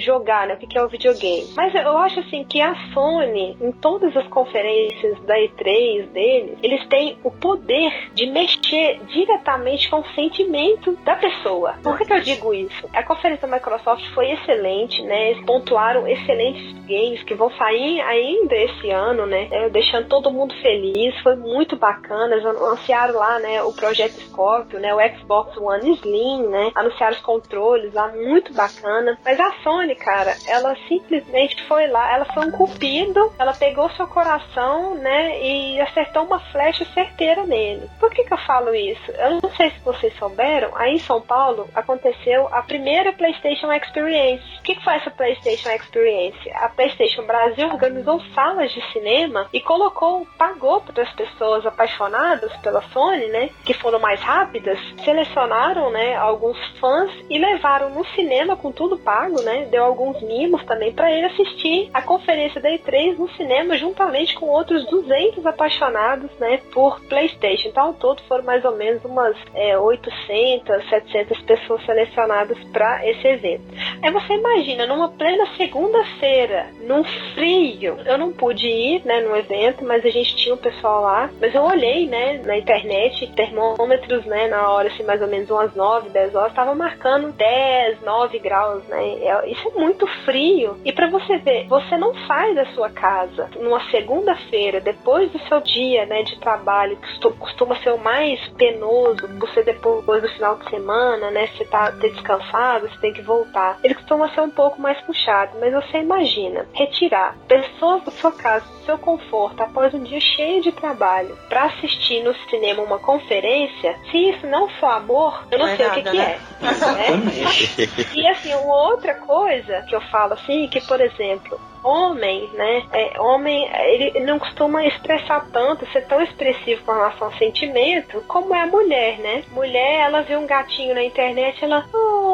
jogar, né? O que que é o videogame. Mas eu acho assim que a Sony, em todas as conferências da E3 deles, eles têm o poder de mexer diretamente com o sentimento da pessoa. Por que, que eu digo isso? A conferência da Microsoft foi excelente, né? Eles pontuaram excelentes games que vão sair ainda esse ano, né? É, deixando todo mundo feliz. Foi muito bacana. Eles anunciaram lá, né? O projeto Scorpio, né? O Xbox One Slim, né? Anunciaram os controles lá, muito bacana. Mas a Sony, cara, ela simplesmente foi lá, ela foi um cupido, ela pegou seu coração, né? E acertou uma flecha certeira nele. Por que que eu falo isso? Eu não sei se vocês souberam, aí em São Paulo aconteceu a primeira PlayStation Experience. O que, que foi essa PlayStation Experience? A PlayStation Brasil organizou salas de cinema e colocou, pagou para as pessoas apaixonadas pela Sony, né, que foram mais rápidas, selecionaram, né, alguns fãs e levaram no cinema com tudo pago, né, deu alguns mimos também para ele assistir a conferência da E3 no cinema juntamente com outros 200 apaixonados, né, por PlayStation. Então, ao todo foram mais ou menos umas é, 800, 700 pessoas selecionadas para esse evento. Aí você imagina, numa plena segunda-feira, num frio, eu não pude ir, né, no evento, mas a gente tinha um pessoal lá, mas eu olhei, né, na internet, termômetros, né, na hora, assim, mais ou menos umas 9, 10 horas, tava marcando 10, 9 graus, né, é, isso é muito frio, e para você ver, você não sai da sua casa numa segunda-feira, depois do seu dia, né, de trabalho, que costuma ser o mais penoso, você depois do final de semana, né, você tá ter descansado, você tem que voltar. Ele costuma ser um pouco mais puxado, mas você imagina retirar pessoas da sua casa, do seu conforto, após um dia cheio de trabalho, para assistir no cinema uma conferência, se isso não for amor, eu não, não sei é o que, que é. Né? e assim, uma outra coisa que eu falo assim, que por exemplo, homem, né? É, homem, ele não costuma expressar tanto, ser tão expressivo com relação ao sentimento, como é a mulher, né? Mulher, ela vê um gatinho na internet, ela. Oh,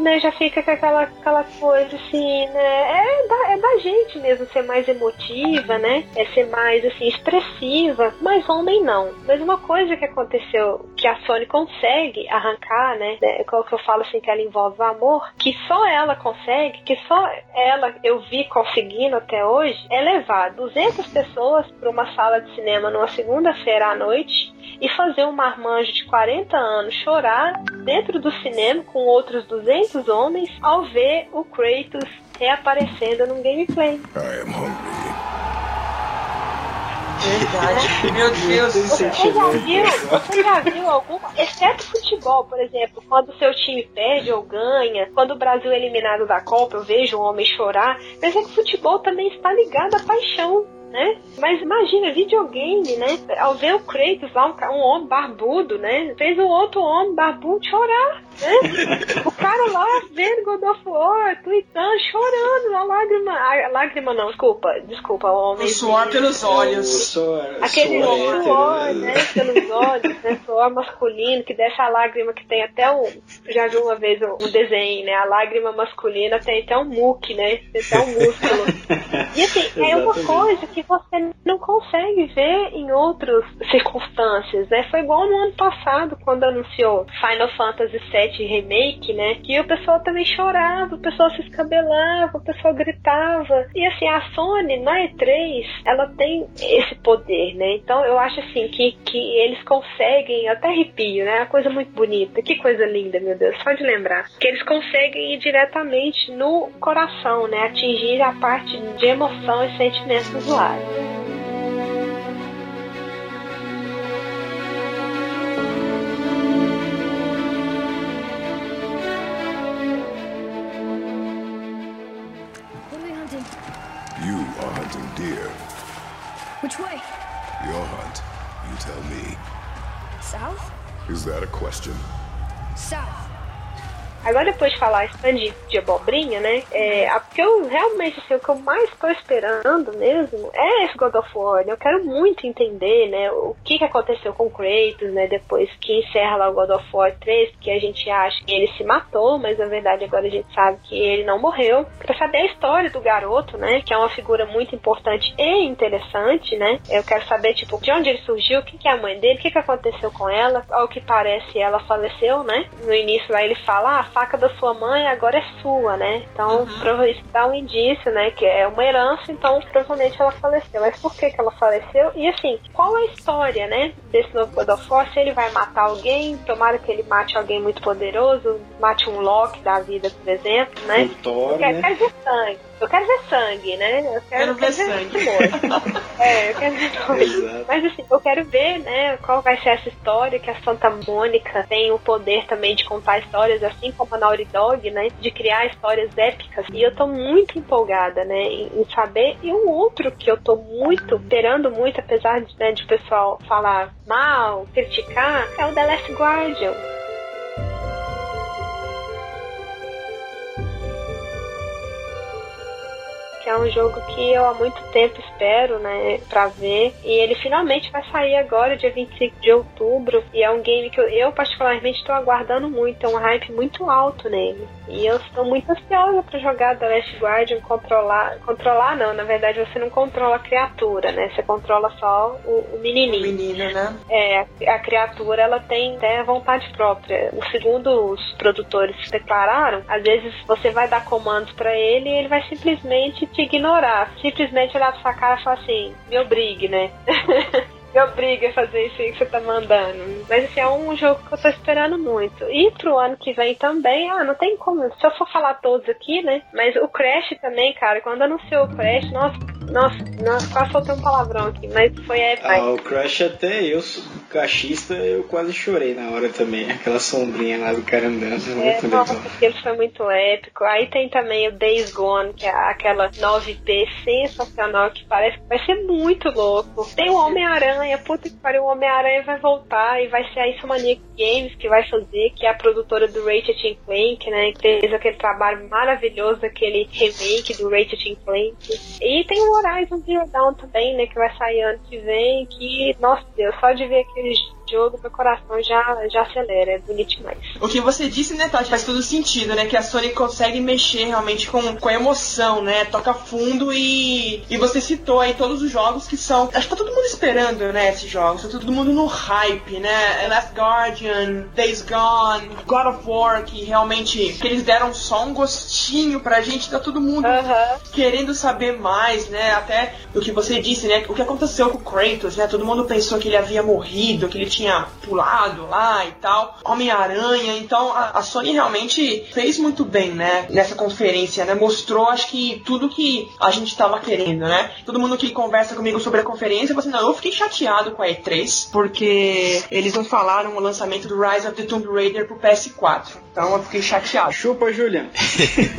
né? Já fica com aquela, aquela coisa assim, né? É da, é da gente mesmo ser mais emotiva, né? É ser mais assim, expressiva. Mas homem não. Mas uma coisa que aconteceu que a Sony consegue arrancar, né? né qual que eu falo assim, que ela envolve o amor, que só ela consegue, que só ela eu vi conseguindo até hoje é levar 200 pessoas para uma sala de cinema numa segunda-feira à noite e fazer um marmanjo de 40 anos chorar dentro do cinema com outros 200 homens ao ver o Kratos reaparecendo num gameplay. I am hungry. Verdade. Meu Deus. Você já viu? Você já viu alguma? Exceto futebol, por exemplo, quando o seu time perde ou ganha, quando o Brasil é eliminado da Copa, eu vejo um homem chorar. Mas é que o futebol também está ligado à paixão né? Mas imagina, videogame, né? Ao ver o Kratos lá, um, um homem barbudo, né? Fez o outro homem barbudo chorar, né? o cara lá vendo God of War, tweetando, chorando, a lágrima. A lágrima não, desculpa, desculpa, o homem. O suor pelos olhos. O suor, Aquele suor, suor né? né? Pelos olhos, né? Suor masculino, que deixa a lágrima que tem até um. Já vi uma vez um, um desenho, né? A lágrima masculina tem até um muque, né? Tem até um músculo. E assim, é uma coisa que você não consegue ver em outras circunstâncias, né? Foi igual no ano passado, quando anunciou Final Fantasy VII Remake, né? Que o pessoal também chorava, o pessoal se escabelava, o pessoal gritava. E assim, a Sony na E3, ela tem esse poder, né? Então eu acho assim que, que eles conseguem, até arrepio, né? Uma coisa muito bonita. Que coisa linda, meu Deus, só de lembrar. Que eles conseguem ir diretamente no coração, né? Atingir a parte de emoção e sentimento do God. What are we hunting? You are hunting deer. Which way? Your hunt. You tell me. South? Is that a question? Agora, depois de falar stand de, de abobrinha, né? É, a, porque eu realmente, assim, o que eu mais estou esperando mesmo é esse God of War. Né? Eu quero muito entender, né? O que, que aconteceu com o Kratos, né? Depois que encerra lá o God of War 3, que a gente acha que ele se matou, mas na verdade agora a gente sabe que ele não morreu. Pra saber a história do garoto, né? Que é uma figura muito importante e interessante, né? Eu quero saber, tipo, de onde ele surgiu, o que, que é a mãe dele, o que, que aconteceu com ela. Ao que parece, ela faleceu, né? No início lá ele fala, ah, faca da sua mãe agora é sua, né? Então, uhum. isso dá um indício, né? Que é uma herança, então provavelmente ela faleceu. Mas por que, que ela faleceu? E assim, qual é a história, né? Desse novo God of War? Se ele vai matar alguém, tomara que ele mate alguém muito poderoso, mate um Loki da vida, por exemplo, né? Thor, quer, né? quer ver sangue. Eu quero ver sangue, né? Eu quero, quero ver sangue. é, eu quero ver sangue. Mas assim, eu quero ver, né, qual vai ser essa história que a Santa Mônica tem o poder também de contar histórias, assim como a Naughty Dog, né? De criar histórias épicas. E eu tô muito empolgada, né, em, em saber. E um outro que eu tô muito esperando muito, apesar de, né, de o pessoal falar mal, criticar, é o The Last Guardian. Que é um jogo que eu há muito tempo espero, né, pra ver. E ele finalmente vai sair agora, dia 25 de outubro. E é um game que eu, eu particularmente estou aguardando muito, é um hype muito alto nele. E eu estou muito ansiosa para jogar The Last Guardian, controlar. Controlar não, na verdade você não controla a criatura, né? Você controla só o, o menininho. O menino, né? É, a, criatura ela tem até vontade própria. O segundo os produtores declararam, às vezes você vai dar comandos para ele e ele vai simplesmente te ignorar. Simplesmente olhar pra sua cara e falar assim, me obrigue, né? me obriga a fazer isso aí que você tá mandando. Mas assim, é um jogo que eu tô esperando muito. E pro ano que vem também, ah, não tem como. Se eu for falar todos aqui, né? Mas o Crash também, cara, quando anunciou o Crash, nossa, nossa, nossa quase soltei um palavrão aqui, mas foi épico. Ah, o Crash até eu, cachista, eu quase chorei na hora também. Aquela sombrinha lá do cara andando. É, muito nossa, aquilo foi muito épico. Aí tem também o Days Gone, que é aquela 9P sensacional, que parece que vai ser muito louco. Tem o Homem-Aranha, puta que pariu, o Homem-Aranha vai voltar e vai ser a Insomaniac Games que vai fazer, que é a produtora do Ratchet Clank, né, que fez aquele trabalho maravilhoso, aquele remake do Ratchet Clank. E tem o Horizon Zero Dawn também, né, que vai sair ano que vem, que, nossa Deus, só de ver aquele jogo, meu coração já, já acelera, é bonito demais. O que você disse, né, Tati, faz todo sentido, né? Que a Sony consegue mexer realmente com, com a emoção, né? Toca fundo e. E você citou aí todos os jogos que são. Acho que tá todo mundo esperando, né? Esses jogos. Tá todo mundo no hype, né? Last Guardian, Days Gone, God of War, que realmente. que eles deram só um gostinho pra gente, tá todo mundo querendo saber mais, né? Até o que você disse, né? O que aconteceu com o Kratos, né? Todo mundo pensou que ele havia morrido, que ele tinha pulado lá e tal. Homem-Aranha. Então a, a, Sony realmente fez muito bem, né? Nessa conferência, né? Mostrou, acho que tudo que a gente estava querendo, né? Todo mundo que conversa comigo sobre a conferência, você assim, não, eu fiquei chateado com a E3, porque eles não falaram o lançamento do Rise of the Tomb Raider pro PS4. Então eu fiquei chateado. Chupa, Julian.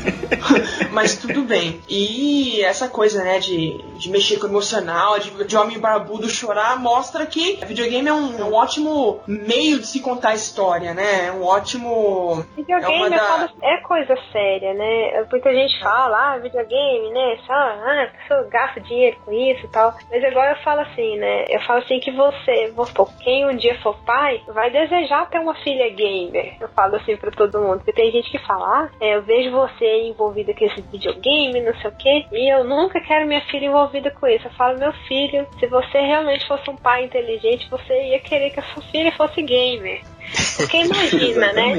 Mas tudo bem. E essa coisa, né, de, de mexer com o emocional, de, de homem barbudo chorar, mostra que videogame é um, é um ótimo meio de se contar história, né? É um ótimo. Videogame é, da... é, coisa séria, né? Muita gente fala, ah, videogame, né? Só, ah, a pessoa gasta dinheiro com isso e tal. Mas agora eu falo assim, né? Eu falo assim que você, supor, quem um dia for pai, vai desejar ter uma filha gamer. Eu falo assim pra todo mundo. Porque tem gente que fala, ah, é, eu vejo você envolvida com esse videogame, não sei o quê, e eu nunca quero minha filha envolvida com isso. Eu falo, meu filho, se você realmente fosse um pai inteligente, você ia querer que a sua filha fosse gamer. Porque imagina, né?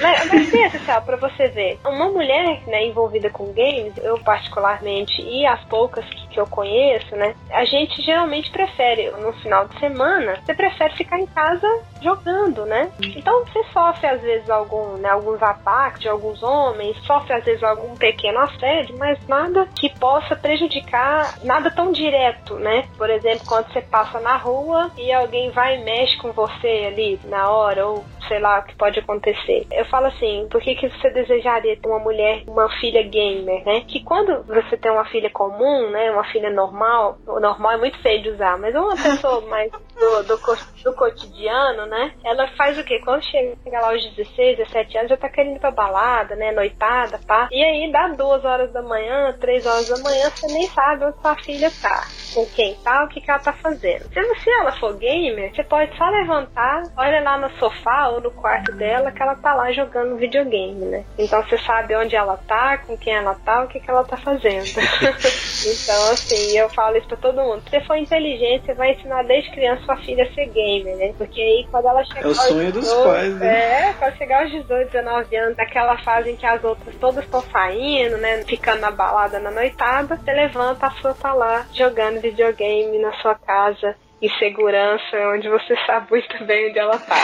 Mas, mas pensa, Céu, pra você ver. Uma mulher né, envolvida com games, eu particularmente, e as poucas que, que eu conheço, né? A gente geralmente prefere, no final de semana, você prefere ficar em casa jogando, né? Então você sofre às vezes algum, né, alguns ataques de alguns homens, sofre às vezes algum pequeno assédio, mas nada que possa prejudicar, nada tão direto, né? Por exemplo, quando você passa na rua e alguém vai e mexe com você ali na hora, ou sei lá o que pode acontecer. Eu falo assim, por que, que você desejaria ter uma mulher, uma filha gamer, né? Que quando você tem uma filha comum, né? Uma filha normal, o normal é muito feio de usar, mas uma pessoa mais do, do, do cotidiano, né? Ela faz o quê? Quando chega lá aos 16, 17 anos, já tá querendo ir pra balada, né? Noitada, pá. E aí dá duas horas da manhã, três horas da manhã, você nem sabe onde sua filha tá. Com quem tá, o que, que ela tá fazendo. Se, se ela for gamer, você pode só levantar, olha lá no sofá ou no quarto dela que ela tá lá jogando videogame, né? Então você sabe onde ela tá, com quem ela tá, o que, que ela tá fazendo. então, assim, eu falo isso pra todo mundo. Se você for inteligente, você vai ensinar desde criança sua filha a ser gamer, né? Porque aí quando ela chegar É o aos sonho dos 18, pais, né? É, quando chegar aos 18, 19 anos, naquela fase em que as outras todas estão saindo, né? Ficando na balada, na noitada, você levanta, a sua tá lá jogando videogame na sua casa. Em segurança, onde você sabe muito bem onde ela tá.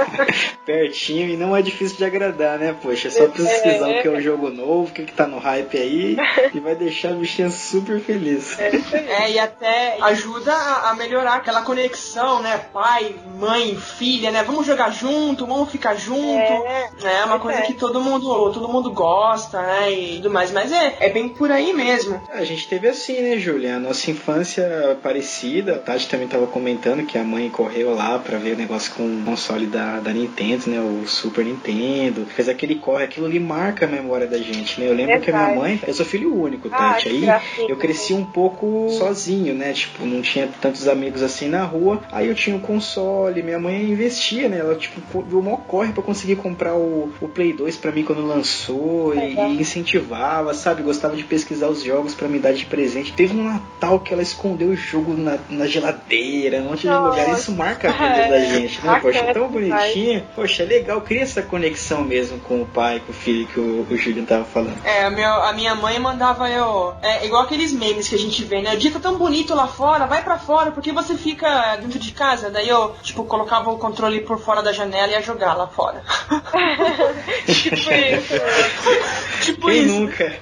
Pertinho e não é difícil de agradar, né? Poxa, é só pesquisar o que é o jogo novo, o que, que tá no hype aí, e vai deixar a bichinha super feliz. É, e até ajuda a, a melhorar aquela conexão, né? Pai, mãe, filha, né? Vamos jogar junto, vamos ficar junto. É, É, uma coisa é. que todo mundo, todo mundo gosta, né? E tudo mais. Mas é, é bem por aí mesmo. A gente teve assim, né, Julia? A nossa infância parecida. A Tati também tava comentando que a mãe correu lá pra ver o negócio com o console da, da Nintendo, né? O Super Nintendo. Fez aquele corre, aquilo ali marca a memória da gente, né? Eu lembro que a minha Verdade. mãe, eu sou filho único, Ah, Tati. que Aí gracinha. eu cresci um pouco sozinho, né? Tipo, não tinha tantos amigos assim na rua. Aí eu tinha um console, minha mãe investia, né? Ela, tipo, deu maior corre pra conseguir comprar o, o Play 2 pra mim quando lançou e, e incentivava, sabe? Gostava de pesquisar os jogos pra me dar de presente. Teve um Natal que ela escondeu o jogo na, na geladeira, um monte de Nossa. lugar. Isso marca a vida É, da gente, né? Poxa, bacana tão bonitinho. Poxa, legal. Cria essa conexão mesmo com o pai, com o filho que o, o Julian tava falando. É, a, meu, a minha mãe mandava eu. É igual aqueles memes que a gente vê, né? O dia tá tão bonito lá fora, vai pra fora, porque você fica dentro de casa. Daí eu, tipo, colocava o controle por fora da janela e ia jogar lá fora. tipo isso. tipo Quem isso. nunca?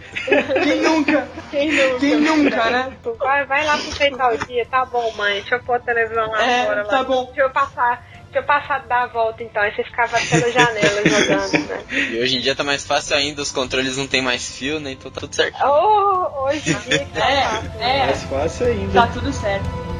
Quem nunca? Quem nunca? Quem nunca, né? Vai, vai lá aproveitar o dia, tá bom, mãe. Deixa eu pôr a televisão lá É, fora. tá lá. bom. Deixa eu passar. Deixa eu passar dar a volta então. Aí você ficava pela janela jogando, né? E hoje em dia tá mais fácil ainda, os controles não tem mais fio, né? Então tá tudo certo. Oh, hoje em dia tá fácil, né? É, Mais fácil ainda. tá tudo certo.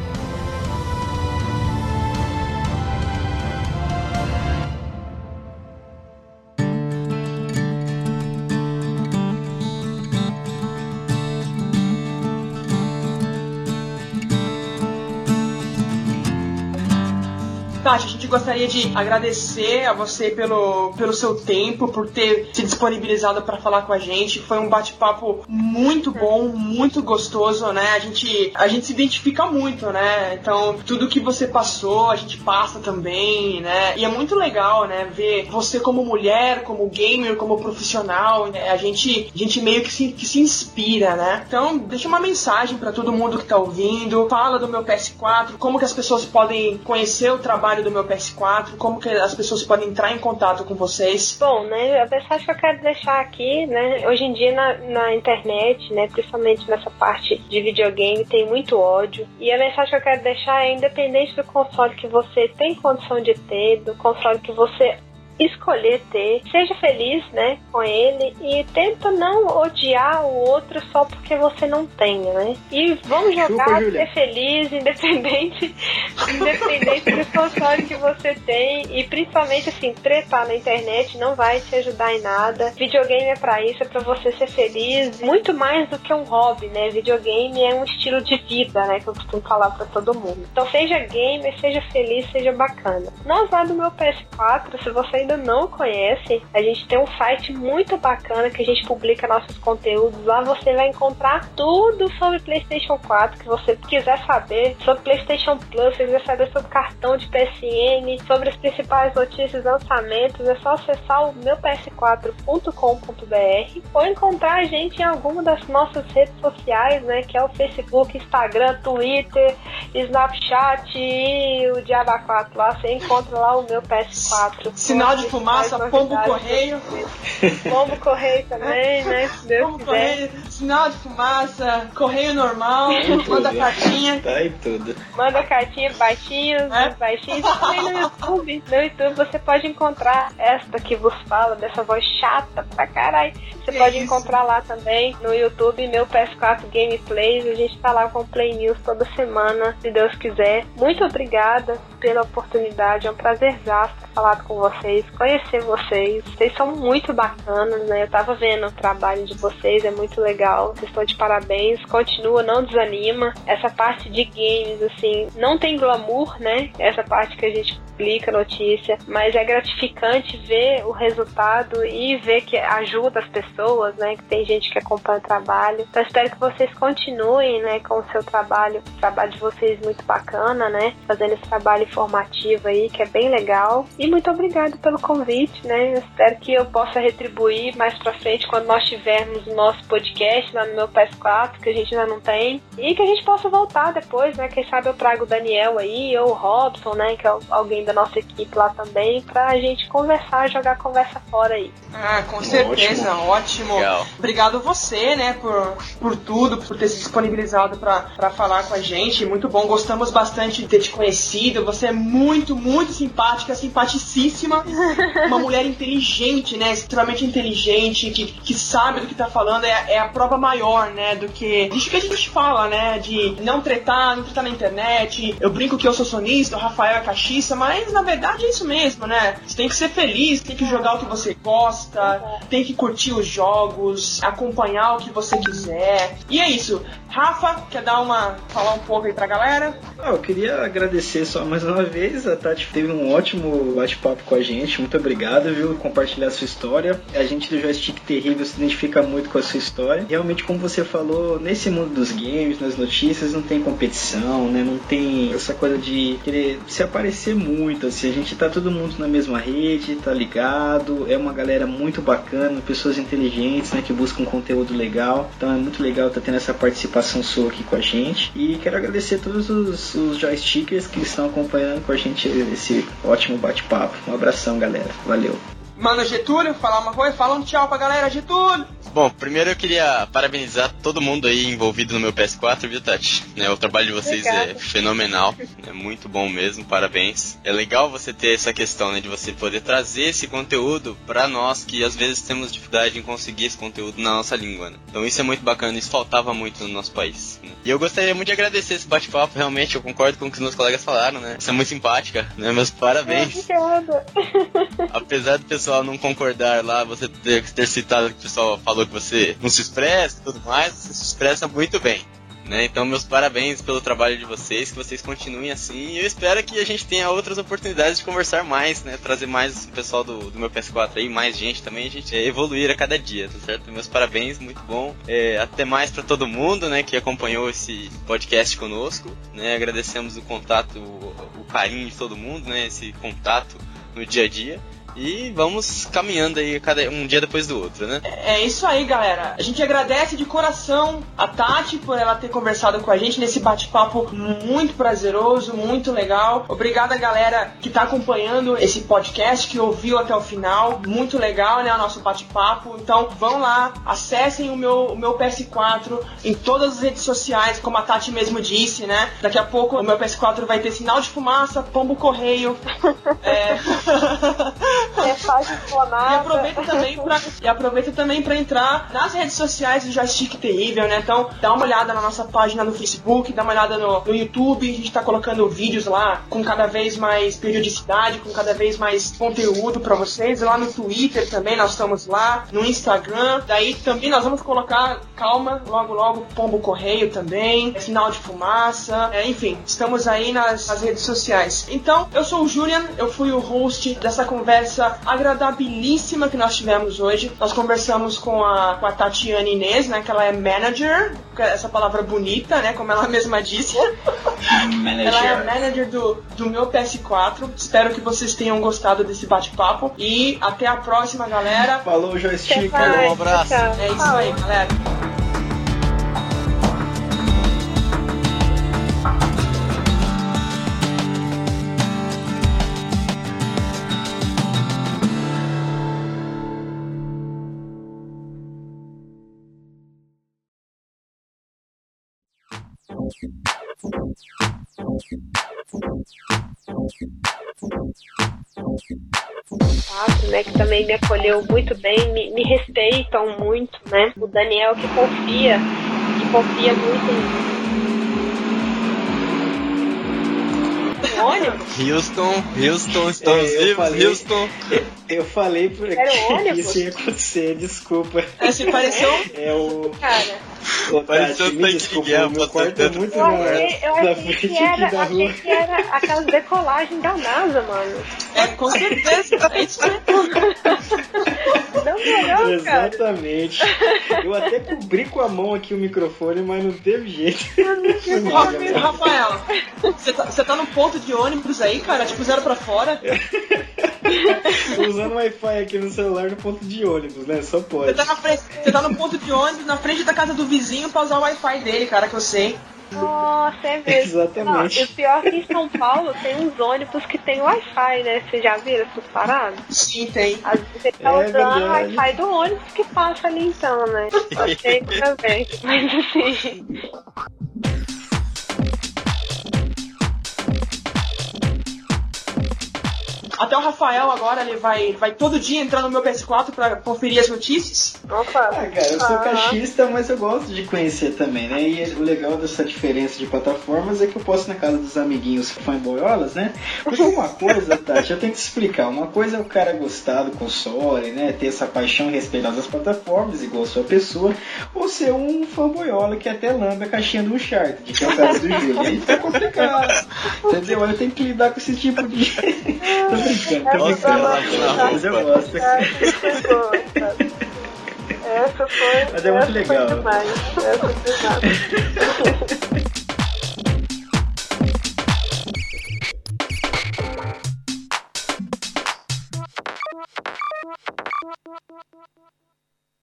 Tati, a gente gostaria de agradecer a você pelo, pelo seu tempo, por ter se disponibilizado para falar com a gente. Foi um bate-papo muito bom, muito gostoso, né? A gente, a gente se identifica muito, né? Então, tudo que você passou, a gente passa também, né? E é muito legal, né? Ver você como mulher, como gamer, como profissional, né? A gente, a gente meio que se, que se inspira, né? Então, deixa uma mensagem para todo mundo que tá ouvindo. Fala do meu PS4, como que as pessoas podem conhecer o trabalho do meu PS4, como que as pessoas podem entrar em contato com vocês. Bom, né, a mensagem que eu quero deixar aqui, né, hoje em dia na, na internet, né, principalmente nessa parte de videogame, tem muito ódio. E a mensagem que eu quero deixar é independente do console que você tem condição de ter, do console que você escolher ter. Seja feliz, né, com ele e tenta não odiar o outro só porque você não tenha, né? E vamos jogar, Chupa, ser feliz, independente, independente do console que você tem e principalmente assim, tretar na internet não vai te ajudar em nada. Videogame é para isso, é para você ser feliz, muito mais do que um hobby, né? Videogame é um estilo de vida, né, que eu costumo falar para todo mundo. Então seja gamer, seja feliz, seja bacana. Nós lá do meu PS4, se você ainda não conhece, a gente tem um site muito bacana que a gente publica nossos conteúdos. Lá você vai encontrar tudo sobre PlayStation 4 que você quiser saber, sobre PlayStation Plus, se quiser saber sobre cartão de PSN, sobre as principais notícias lançamentos, é só acessar o meu ps4.com.br ou encontrar a gente em alguma das nossas redes sociais, né, que é o Facebook, Instagram, Twitter, Snapchat e o Diaba 4 lá, você encontra lá o meu PS4. Sinal de fumaça, pombo correio. Pombo correio também, né? Se Deus Pombo quiser. correio, sinal de fumaça, correio normal, manda cartinha. Tá tudo. Manda cartinha baixinhos, É? baixinhos. Também no YouTube. No YouTube você pode encontrar esta que vos fala, dessa voz chata pra caralho. Você Que pode isso? encontrar lá também no YouTube, meu PS4 Gameplays. A gente tá lá com Play News toda semana, se Deus quiser. Muito obrigada pela oportunidade. É um prazerzaço ter falado com vocês, conhecer vocês. Vocês são muito bacanas, né? Eu tava vendo o trabalho de vocês, é muito legal. Vocês estão de parabéns. Continua, não desanima. Essa parte de games, assim, não tem glamour, né? Essa parte que a gente publica notícia, mas é gratificante ver o resultado e ver que ajuda as pessoas, né? Que tem gente que acompanha o trabalho. Então espero que vocês continuem, né, com o seu trabalho, o trabalho de vocês muito bacana, né? Fazendo esse trabalho informativo aí, que é bem legal. E muito obrigada pelo convite, né? Eu espero que eu possa retribuir mais pra frente quando nós tivermos o nosso podcast lá no meu PS4, que a gente ainda não tem. E que a gente possa voltar depois, né? Quem sabe eu trago o Daniel aí, ou o Robson, né? Que é alguém da nossa equipe lá também, pra gente conversar, jogar a conversa fora aí. Ah, com certeza, ótimo. Legal. Obrigado você, né, por, por tudo, por ter se disponibilizado pra pra falar com a gente. Muito bom, gostamos bastante de ter te conhecido. Você é muito, muito simpática, simpaticíssima. Uma mulher inteligente, né, extremamente inteligente, que, que sabe do que tá falando. É, é a prova maior, né, do que. Disso que a gente fala, né, de não tretar, não tretar na internet. Eu brinco que eu sou sonista, o Rafael é caixista, mas na verdade é isso mesmo, né? Você tem que ser feliz, tem que jogar o que você gosta, tem que curtir os jogos, acompanhar o que você quiser. E é isso. Rafa, quer dar uma. falar um pouco aí pra galera? Ah, eu queria agradecer só mais uma vez. A Tati teve um ótimo bate-papo com a gente. Muito obrigado, viu? Compartilhar a sua história. A gente do Joystick Terrível se identifica muito com a sua história. Realmente, como você falou, nesse mundo dos games, nas notícias, não tem competição, né? Não tem essa coisa de querer se aparecer muito. Assim, a gente tá todo mundo na mesma rede, tá ligado. É uma galera muito bacana, pessoas inteligentes, né? Que buscam conteúdo legal. Então é muito legal tá tendo essa participação sua aqui com a gente. E quero agradecer todos os, os joystickers que estão acompanhando com a gente esse ótimo bate-papo. Um abração, galera. Valeu. Mano Getúlio, falar uma coisa? Fala um tchau pra galera, Getúlio! Bom, primeiro eu queria parabenizar todo mundo aí envolvido no meu PS4, viu, Tati? Né, o trabalho de vocês Obrigada. é fenomenal, é muito bom mesmo, parabéns. É legal você ter essa questão, né, de você poder trazer esse conteúdo pra nós que às vezes temos dificuldade em conseguir esse conteúdo na nossa língua, né? Então isso é muito bacana, isso faltava muito no nosso país. né? E eu gostaria muito de agradecer esse bate-papo, realmente, eu concordo com o que os meus colegas falaram, né? Você é muito simpática, né? Meus parabéns. Obrigada. Apesar do pessoal não concordar lá, você ter, ter citado que o pessoal falou que você não se expressa e tudo mais, você se expressa muito bem. Né? Então, meus parabéns pelo trabalho de vocês, que vocês continuem assim. E eu espero que a gente tenha outras oportunidades de conversar mais, né? Trazer mais o pessoal do, do meu PS4 aí, mais gente também, a gente evoluir a cada dia, tá certo? Meus parabéns, muito bom. É, até mais pra todo mundo, né, que acompanhou esse podcast conosco, né? Agradecemos o contato, o, o carinho de todo mundo, né? Esse contato no dia a dia. E vamos caminhando aí cada um dia depois do outro, né? É isso aí, galera. A gente agradece de coração a Tati por ela ter conversado com a gente nesse bate-papo muito prazeroso, muito legal. Obrigada, galera, que tá acompanhando esse podcast, que ouviu até o final. Muito legal, né? O nosso bate-papo. Então, vão lá, acessem o meu, o meu PS4 em todas as redes sociais, como a Tati mesmo disse, né? Daqui a pouco o meu PS4 vai ter sinal de fumaça, pombo correio. É. Mensagem E clonada. aproveita também pra, e aproveita também pra entrar nas redes sociais do Joystick Terrível, né? Então, dá uma olhada na nossa página no Facebook, dá uma olhada no, no YouTube, a gente tá colocando vídeos lá com cada vez mais periodicidade, com cada vez mais conteúdo pra vocês. Lá no Twitter também nós estamos lá, no Instagram. Daí também nós vamos colocar, calma, logo logo Pombo Correio também, sinal de fumaça, é, enfim, estamos aí nas, nas redes sociais. Então, eu sou o Julian, eu fui o host dessa conversa agradabilíssima que nós tivemos hoje. Nós conversamos com a, com a Tatiana Inês, né, que ela é manager, é essa palavra bonita, né, como ela mesma disse. Ela é a manager do, do meu PS4. Espero que vocês tenham gostado desse bate-papo. E até a próxima, galera. Falou, joystick. mais. um abraço. Tchau. É isso aí, galera. Né, que também me acolheu muito bem, me, me respeitam muito, né? O Daniel que confia, que confia muito em mim. Ônibus? Houston, Houston, estamos É, eu vivos, falei- Houston. Eu falei por o que isso ia acontecer, desculpa. É, se pareceu. É o. Cara, Ô, Pareceu Tati, um tanque de guerra o meu quarto é muito eu achei, eu achei que era, achei que aquelas decolagens da NASA, mano. É, com certeza. É. Não melhor, cara. Exatamente. Eu até cobri com a mão aqui o microfone, mas não teve jeito. Rafael, você tá, você tá no ponto de ônibus aí, cara? Tipo, zero pra fora. Tô usando Wi-Fi aqui no celular no ponto de ônibus, né? Só Você pode. tá, na frente, você tá no ponto de ônibus, na frente da casa do vizinho pra usar o Wi-Fi dele, cara, que eu sei. Nossa, é mesmo. Exatamente. Não, e o pior é que em São Paulo tem uns ônibus que tem Wi-Fi, né? Vocês já viram essas paradas? Sim, tem. Às vezes ele tá É usando o. Wi-Fi do ônibus que passa ali então, né? Achei também. Mas assim. Até o Rafael agora, ele vai, vai todo dia entrar no meu PS4 pra conferir as notícias. Opa. Ah, cara, eu sou Aham. cachista, mas eu gosto de conhecer também, né? E o legal dessa diferença de plataformas é que eu posso ir na casa dos amiguinhos fanboyolas, né? Porque uma coisa, Tati, eu tenho que te explicar. Uma coisa é o cara gostar do console, né? Ter essa paixão e respeitar as plataformas, igual a sua pessoa, ou ser um fanboyola que até lambe a caixinha do Uncharted, que é o caso do jogo. Aí fica complicado. Entendeu? Eu tenho que lidar com esse tipo de. brincando, tô Essa brincando. Mas eu gosto. Essa foi? Essa. Mas é muito essa legal. Foi demais. Essa foi demais.